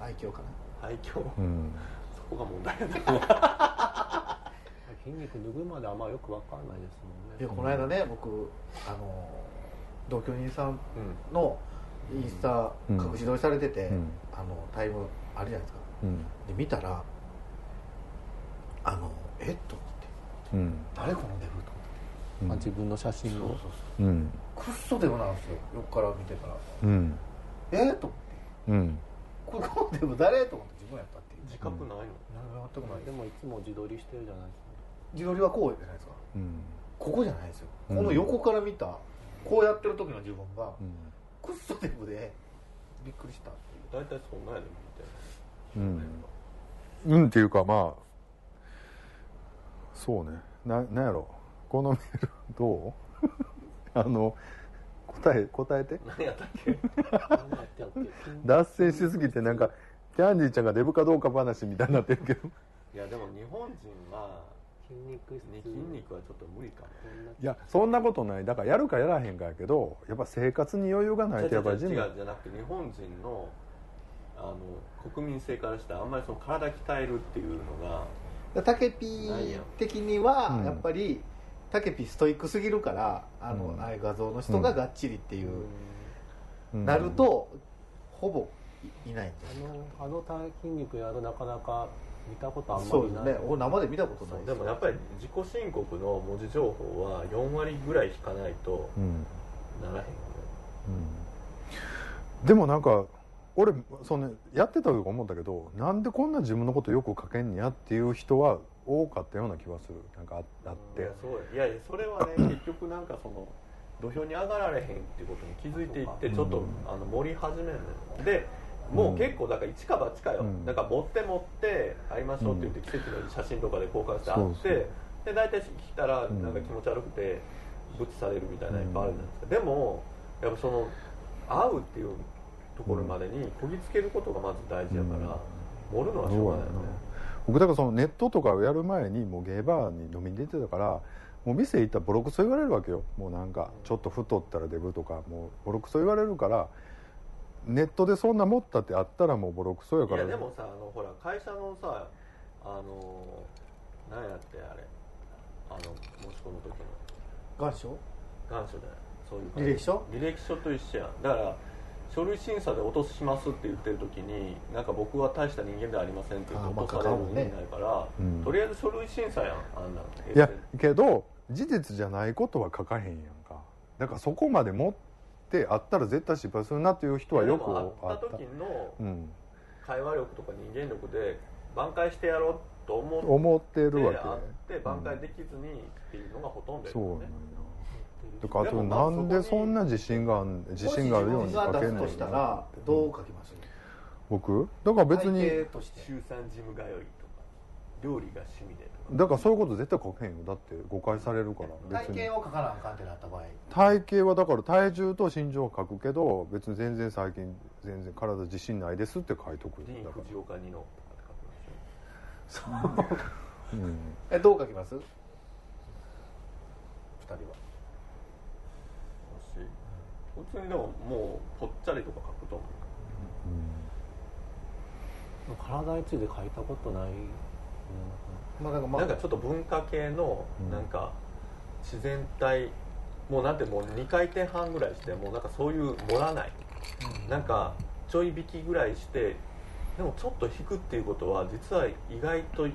愛嬌かな。
の愛嬌、
うん。
そこが問題やな。
筋肉脱ぐまであんまよくわかんないですもんね。
いやこの間ね僕あの同居人さん
うん。
のインスタ
うん。
隠し撮りされてて、
うん。
あのタイムあるじゃないですか
うん。
で見たらあのえ？っと思って。
うん。
誰このデブと
うん。
あ自分の写真を
そうそうそう。
うん。
くっそデブなんですよ。横から見てたら。
うん。
え？っと思って。
うん。
これこのデブ誰？と思って自分やったっていう。
自覚ないの、
全くない。
でもいつも自撮りしてるじゃないですか。
自撮りはこうじゃないですか？
うん。
ここじゃないですよ、
うん。
この横から見たこうやってる時の自分が
うん。
くっそデブでびっくりしたっていう。
大体そんなんやで見て
うん。うんっていうかまあそうね。ななんやろ。このメールどう？あの答え答えて。
何やったっけ？
脱線しすぎてなんかキャンディーちゃんがデブかどうか話みたいになってるけど。
いやでも日本人は
筋肉質。
ね筋肉はちょっと無理かも。
い
やそんなことない。だからやるかやらへんかやけどやっぱ生活に余裕がないとやっぱりジム
違う違う違うじゃなくて日本人のあの国民性からしてあんまりその体鍛えるっていうのが
だタケピー的には
うん。
やっぱり、タケピーストイックすぎるからあの、
うん。
ああいう画像の人ががっちりっていう、
うん。
なるとほぼいないんで
あのあの体筋肉やるなかなか見たことあんま
そうです
りない
ね。俺生で見たことな
そ
いう
でもやっぱり自己申告の文字情報は4割ぐらい引かないと
うん。
ならへんよね。
うん。でもなんか俺そのやってた時思ったけどなんでこんな自分のことよく書けんねやっていう人は多かったような気はする。なんかああって。
いやそういやそれはね 結局なんかその土俵に上がられへんっていうことに気づいていってちょっと、
うん
あの盛り始めるのでもう結構だから一か八かよ、
うん。
だから持って持って会いましょうって言って奇跡の写真とかで交換して会って、
そうそう。
で大体来たら
ん。
なんか気持ち悪くてブチされるみたいなのいっぱいあるじゃないですか、でもやっぱその会うっていうところまでにこぎつけることがまず大事やから、盛るのはしょうがないよね。
僕だからそのネットとかをやる前にもうゲーバーに飲みに出てたからもう店行ったらボロクソ言われるわけよ。もうなんかちょっと太ったらデブとかもうボロクソ言われるからネットでそんな持ったってあったらもうボロクソやから。
いやでもさあのほら会社のさあの何やってあれ。あの申し込む時の。
願書？
願書じゃない。そういう
履歴書？
履歴書と一緒やん。だから書類審査で落としますって言ってる時になんか僕は大した人間ではありませんって言って
あーまあ
落とされる意
関わるね。
味ないから、
うん。
とりあえず書類審査やんあんなの。
いやけど事実じゃないことは書かへんやんか。だからそこまで持ってあったら絶対失敗するなっていう人はよくあっ
た。た時の
うん。
会話力とか人間力で挽回してやろうと思って
思ってるわけ。
会って挽回できずにっていうのがほとんどや
そうなんや
ね、
だからあとなんでそんな自信があん自信があるように書けんの
もしたらどう書きます？
僕？だから別に
体型として。
週三ジム通いとか料理が趣味で
だからそういうこと絶対書けへんよ。だって誤解されるから別に。
体型を書かなあかんってなった場合。
体型はだから体重と身長は書くけど別に全然最近全然体自信ないですって書いとくだか
藤岡二のとかって書くでしょ。
ら、うん、
えどう書きます？二人は。
し普通にでももうぽっちゃりとか書くと思
体について書いたことない、
まあなんかまあ
うなんかちょっと文化系の
うん
なんか自然体もうなんてもう2回転半ぐらいしてもうなんかそういう盛らない。なんかちょい引きぐらいしてでもちょっと引くっていうことは実は意外と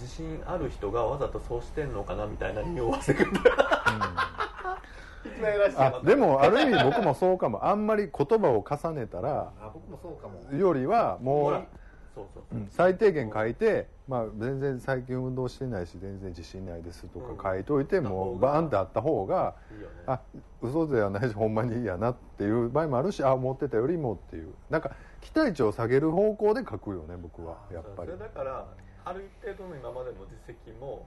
自信ある人がわざとそうしてんのかなみたいな匂わせる
一番やらしい
あでもある意味僕もそうかも。あんまり言葉を重ねたら
あ僕もそうかも。
よりは
ほ
もう最低限書いて、まあ、全然最近運動してないし全然自信ないですとか書いといて、
うん
もうバーンってあった方が
いいよね。
あ嘘ではないしほんまにいいやなっていう場合もあるしあ思ってたよりもっていう。なんか期待値を下げる方向で書くよね僕は。やっぱり。
だからある一定度の今までの実績も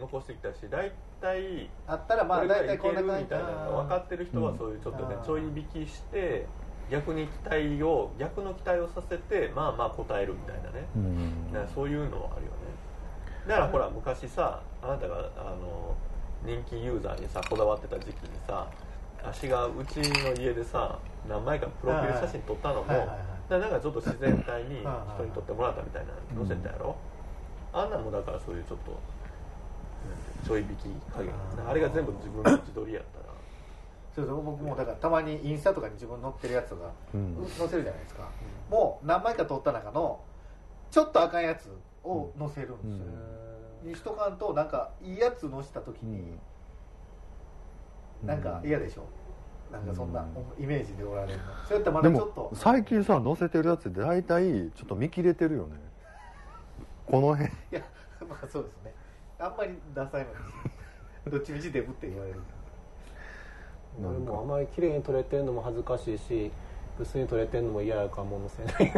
残してきたし大体
あったらまあ
これ
大体こ
がいける
んな感じ。
みたいなのが分かってる人はそういうちょっとね
うん。
ちょい引きして逆に期待を逆の期待をさせてまあまあ答えるみたいなね。
うん。
だからそういうのはあるよね。だからほら昔さあなたがあの人気ユーザーにさこだわってた時期にさ足がうちの家でさ何枚かプロフィール写真撮ったのもなんかちょっと自然体に人に撮ってもらったみたいなの載せたやろ？あんなんもだからそういうちょっとちょい引き加減。
あ
れが全部自分の自撮りやったら
そうそう僕もだからたまにインスタとかに自分載ってるやつが
うん。
載せるじゃないですか、もう何枚か撮った中のちょっとあかんやつを載せるんですよ、にしとかんとなんかいいやつ載せた時になんか嫌でしょ。なんかそんなイメージでおられるの。そうやったらまだちょっと
最近さ載せてるやつって大体ちょっと見切れてるよね。この辺。
いやまあそうですねあんまりダサいのです どっちみちデブって言われる。
俺もあまり綺麗に撮れてるのも恥ずかしいし薄に撮れてるのも嫌やからもう載せない。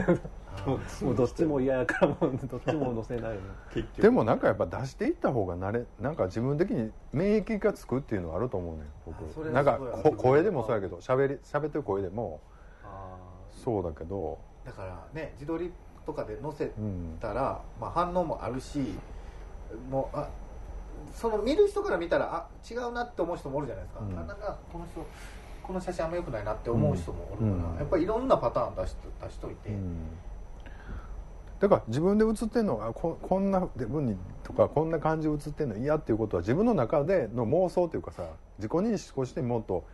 もうどっちも嫌やからもうどっちも載せないの
結局。
でもなんかやっぱ出していった方がなれなんか自分的に免疫がつくっていうのはあると思うねん。
あそれ
僕なんか声でもそうやけど喋り喋ってる声でも
あ
そうだけど。
だからね自撮りとかで載せ
うん。
たら、まあ、反応もあるしもうあその見る人から見たらあ違うなって思う人もおるじゃないですか、
うん。
あなんかこの人この写真あんま良くないなって思う人もおるから、
うん。
やっぱりいろんなパターン出し出しといて、
うん。だから自分で写ってんのがここんな自分にとかこんな感じで写ってんの嫌っていうことは自分の中での妄想というかさ自己認識としてもっと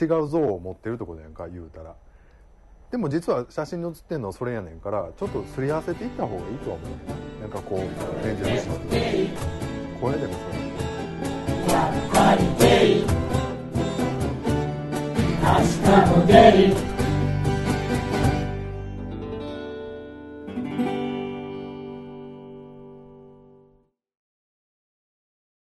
違う像を持ってるところやんか言うたらでも実は写真に写ってんのはそれやねんからちょっとすり合わせていった方がいいとは思うねなんかこう返事無視して声でもそう
明日も出る